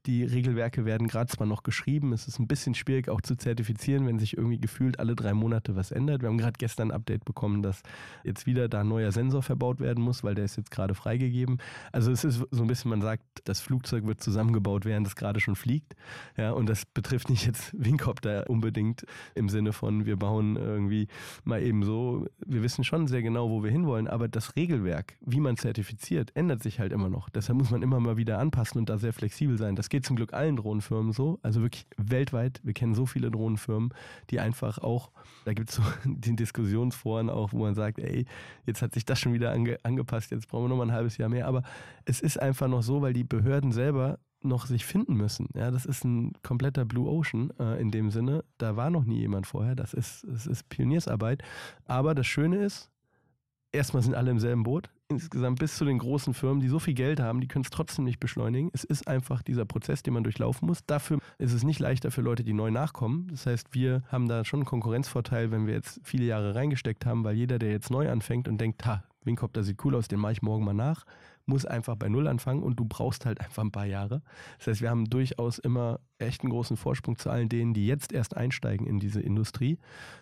Die Regelwerke werden gerade zwar noch geschrieben, es ist ein bisschen schwierig auch zu zertifizieren, wenn sich irgendwie gefühlt alle drei Monate was ändert. Wir haben gerade gestern ein Update bekommen, dass jetzt wieder da ein neuer Sensor verbaut werden muss, weil der ist jetzt gerade freigegeben. Also es ist so ein bisschen, man sagt, das Flugzeug wird zusammengebaut, während es gerade schon fliegt. Ja, und das betrifft nicht jetzt Wingcopter unbedingt im Sinne von, wir bauen irgendwie mal eben so. Wir wissen schon sehr genau, wo wir hinwollen, aber das Regelwerk, wie man zertifiziert, ändert sich halt immer noch. Deshalb muss man immer mal wieder anpassen und da sehr flexibel sein. Das geht zum Glück allen Drohnenfirmen so, also wirklich weltweit. Wir kennen so viele Drohnenfirmen, die einfach auch, da gibt es so die Diskussionsforen auch, wo man sagt, ey, jetzt hat sich das schon wieder ange, angepasst, jetzt brauchen wir noch mal ein halbes Jahr mehr. Aber es ist einfach noch so, weil die Behörden selber noch sich finden müssen. Ja, das ist ein kompletter Blue Ocean äh, in dem Sinne. Da war noch nie jemand vorher. Das ist, das ist Pioniersarbeit. Aber das Schöne ist, erstmal sind alle im selben Boot. Insgesamt bis zu den großen Firmen, die so viel Geld haben, die können es trotzdem nicht beschleunigen. Es ist einfach dieser Prozess, den man durchlaufen muss. Dafür ist es nicht leichter für Leute, die neu nachkommen. Das heißt, wir haben da schon einen Konkurrenzvorteil, wenn wir jetzt viele Jahre reingesteckt haben, weil jeder, der jetzt neu anfängt und denkt, ha, Wingcopter sieht cool aus, den mache ich morgen mal nach, muss einfach bei Null anfangen und du brauchst halt einfach ein paar Jahre. Das heißt, wir haben durchaus immer echt einen großen Vorsprung zu allen denen, die jetzt erst einsteigen in diese Industrie.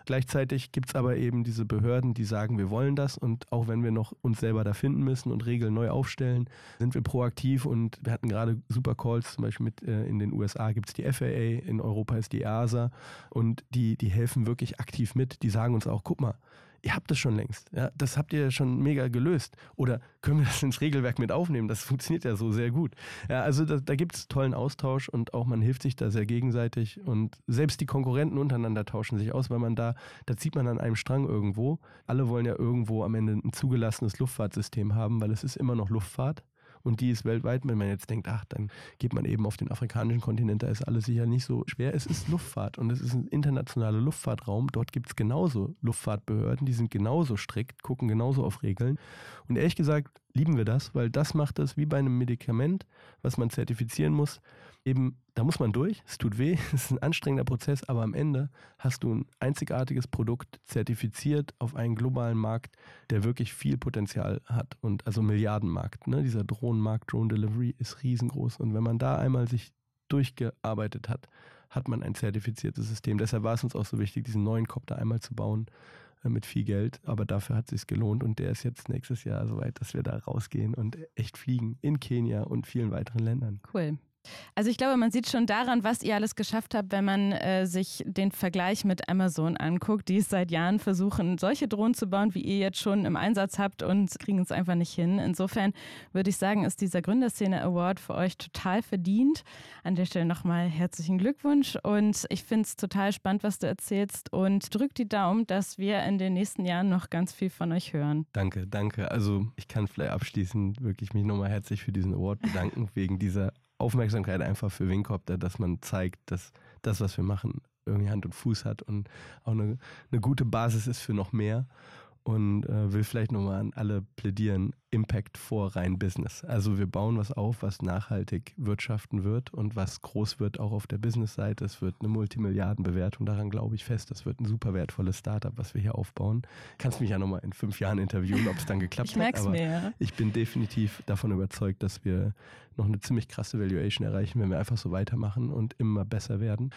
Gleichzeitig gibt es aber eben diese Behörden, die sagen, wir wollen das und auch wenn wir noch uns selber da finden müssen und Regeln neu aufstellen, sind wir proaktiv und wir hatten gerade super Calls, zum Beispiel mit äh, in den USA gibt es die FAA, in Europa ist die EASA und die, die helfen wirklich aktiv mit. Die sagen uns auch, guck mal, ihr habt das schon längst. Ja, das habt ihr schon mega gelöst. Oder können wir das ins Regelwerk mit aufnehmen? Das funktioniert ja so sehr gut. Ja, also da, da gibt es tollen Austausch und auch man hilft sich da sehr gegenseitig. Und selbst die Konkurrenten untereinander tauschen sich aus, weil man da, da zieht man an einem Strang irgendwo. Alle wollen ja irgendwo am Ende ein zugelassenes Luftfahrtsystem haben, weil es ist immer noch Luftfahrt und die ist weltweit. Wenn man jetzt denkt, ach, dann geht man eben auf den afrikanischen Kontinent, da ist alles sicher nicht so schwer. Es ist Luftfahrt und es ist ein internationaler Luftfahrtraum. Dort gibt es genauso Luftfahrtbehörden, die sind genauso strikt, gucken genauso auf Regeln. Und ehrlich gesagt lieben wir das, weil das macht es wie bei einem Medikament, was man zertifizieren muss eben, da muss man durch, es tut weh, es ist ein anstrengender Prozess, aber am Ende hast du ein einzigartiges Produkt zertifiziert auf einen globalen Markt, der wirklich viel Potenzial hat und also Milliardenmarkt. Ne? Dieser Drohnenmarkt, Drone Delivery ist riesengroß und wenn man da einmal sich durchgearbeitet hat, hat man ein zertifiziertes System. Deshalb war es uns auch so wichtig, diesen neuen Copter einmal zu bauen äh, mit viel Geld, aber dafür hat es sich gelohnt und der ist jetzt nächstes Jahr soweit, dass wir da rausgehen und echt fliegen in Kenia und vielen weiteren Ländern. Cool. Also ich glaube, man sieht schon daran, was ihr alles geschafft habt, wenn man äh, sich den Vergleich mit Amazon anguckt, die es seit Jahren versuchen, solche Drohnen zu bauen, wie ihr jetzt schon im Einsatz habt und kriegen es einfach nicht hin. Insofern würde ich sagen, ist dieser Gründerszene Award für euch total verdient. An der Stelle nochmal herzlichen Glückwunsch und ich finde es total spannend, was du erzählst und drück die Daumen, dass wir in den nächsten Jahren noch ganz viel von euch hören. Danke, danke. Also ich kann vielleicht abschließend wirklich mich nochmal herzlich für diesen Award bedanken, wegen dieser Aufmerksamkeit einfach für Wingcopter, dass man zeigt, dass das, was wir machen, irgendwie Hand und Fuß hat und auch eine, eine gute Basis ist für noch mehr und äh, will vielleicht nochmal an alle plädieren, Impact vor rein Business. Also wir bauen was auf, was nachhaltig wirtschaften wird und was groß wird auch auf der Business-Seite. Es wird eine Multimilliardenbewertung, daran glaube ich fest. Das wird ein super wertvolles Startup, was wir hier aufbauen. Kannst mich ja nochmal in fünf Jahren interviewen, ob es dann geklappt ich merk's hat. Aber mir. ich bin definitiv davon überzeugt, dass wir noch eine ziemlich krasse Valuation erreichen, wenn wir einfach so weitermachen und immer besser werden.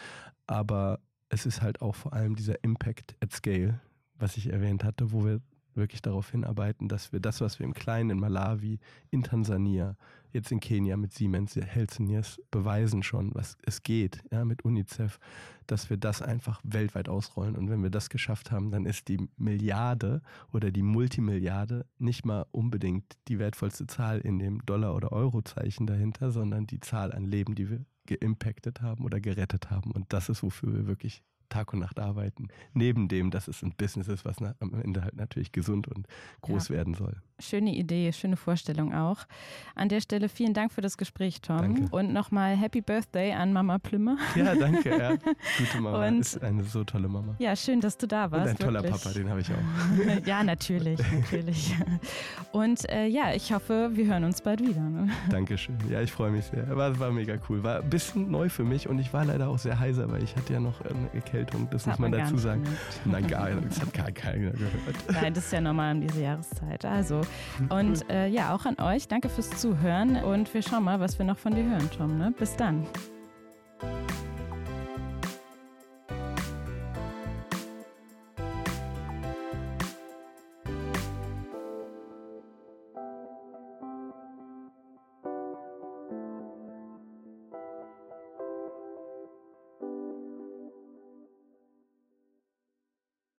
Aber es ist halt auch vor allem dieser Impact at Scale, was ich erwähnt hatte, wo wir wirklich darauf hinarbeiten, dass wir das, was wir im Kleinen in Malawi, in Tansania, jetzt in Kenia mit Siemens Healthineers beweisen schon, was es geht, ja, mit UNICEF, dass wir das einfach weltweit ausrollen. Und wenn wir das geschafft haben, dann ist die Milliarde oder die Multimilliarde nicht mal unbedingt die wertvollste Zahl in dem Dollar- oder Eurozeichen dahinter, sondern die Zahl an Leben, die wir geimpactet haben oder gerettet haben. Und das ist, wofür wir wirklich Tag und Nacht arbeiten. Neben dem, dass es ein Business ist, was am Ende halt natürlich gesund und groß ja. werden soll. Schöne Idee, schöne Vorstellung auch. An der Stelle vielen Dank für das Gespräch, Tom. Danke. Und nochmal Happy Birthday an Mama Plümmer. Ja, danke. Ja. Gute Mama. Und, ist eine so tolle Mama. Ja, schön, dass du da warst. Und ein toller wirklich. Papa, den habe ich auch. ja, natürlich, natürlich. Und äh, ja, ich hoffe, wir hören uns bald wieder. Ne? Dankeschön. Ja, ich freue mich sehr. War, war mega cool. War ein bisschen neu für mich und ich war leider auch sehr heiser, weil ich hatte ja noch eine Erkältung. Das, das muss man, man dazu sagen. Nein, gar nicht. Das hat gar keiner gehört. Nein, das ist ja normal um diese Jahreszeit. Also, und äh, ja, auch an euch. Danke fürs Zuhören und wir schauen mal, was wir noch von dir hören, Tom. Ne? Bis dann.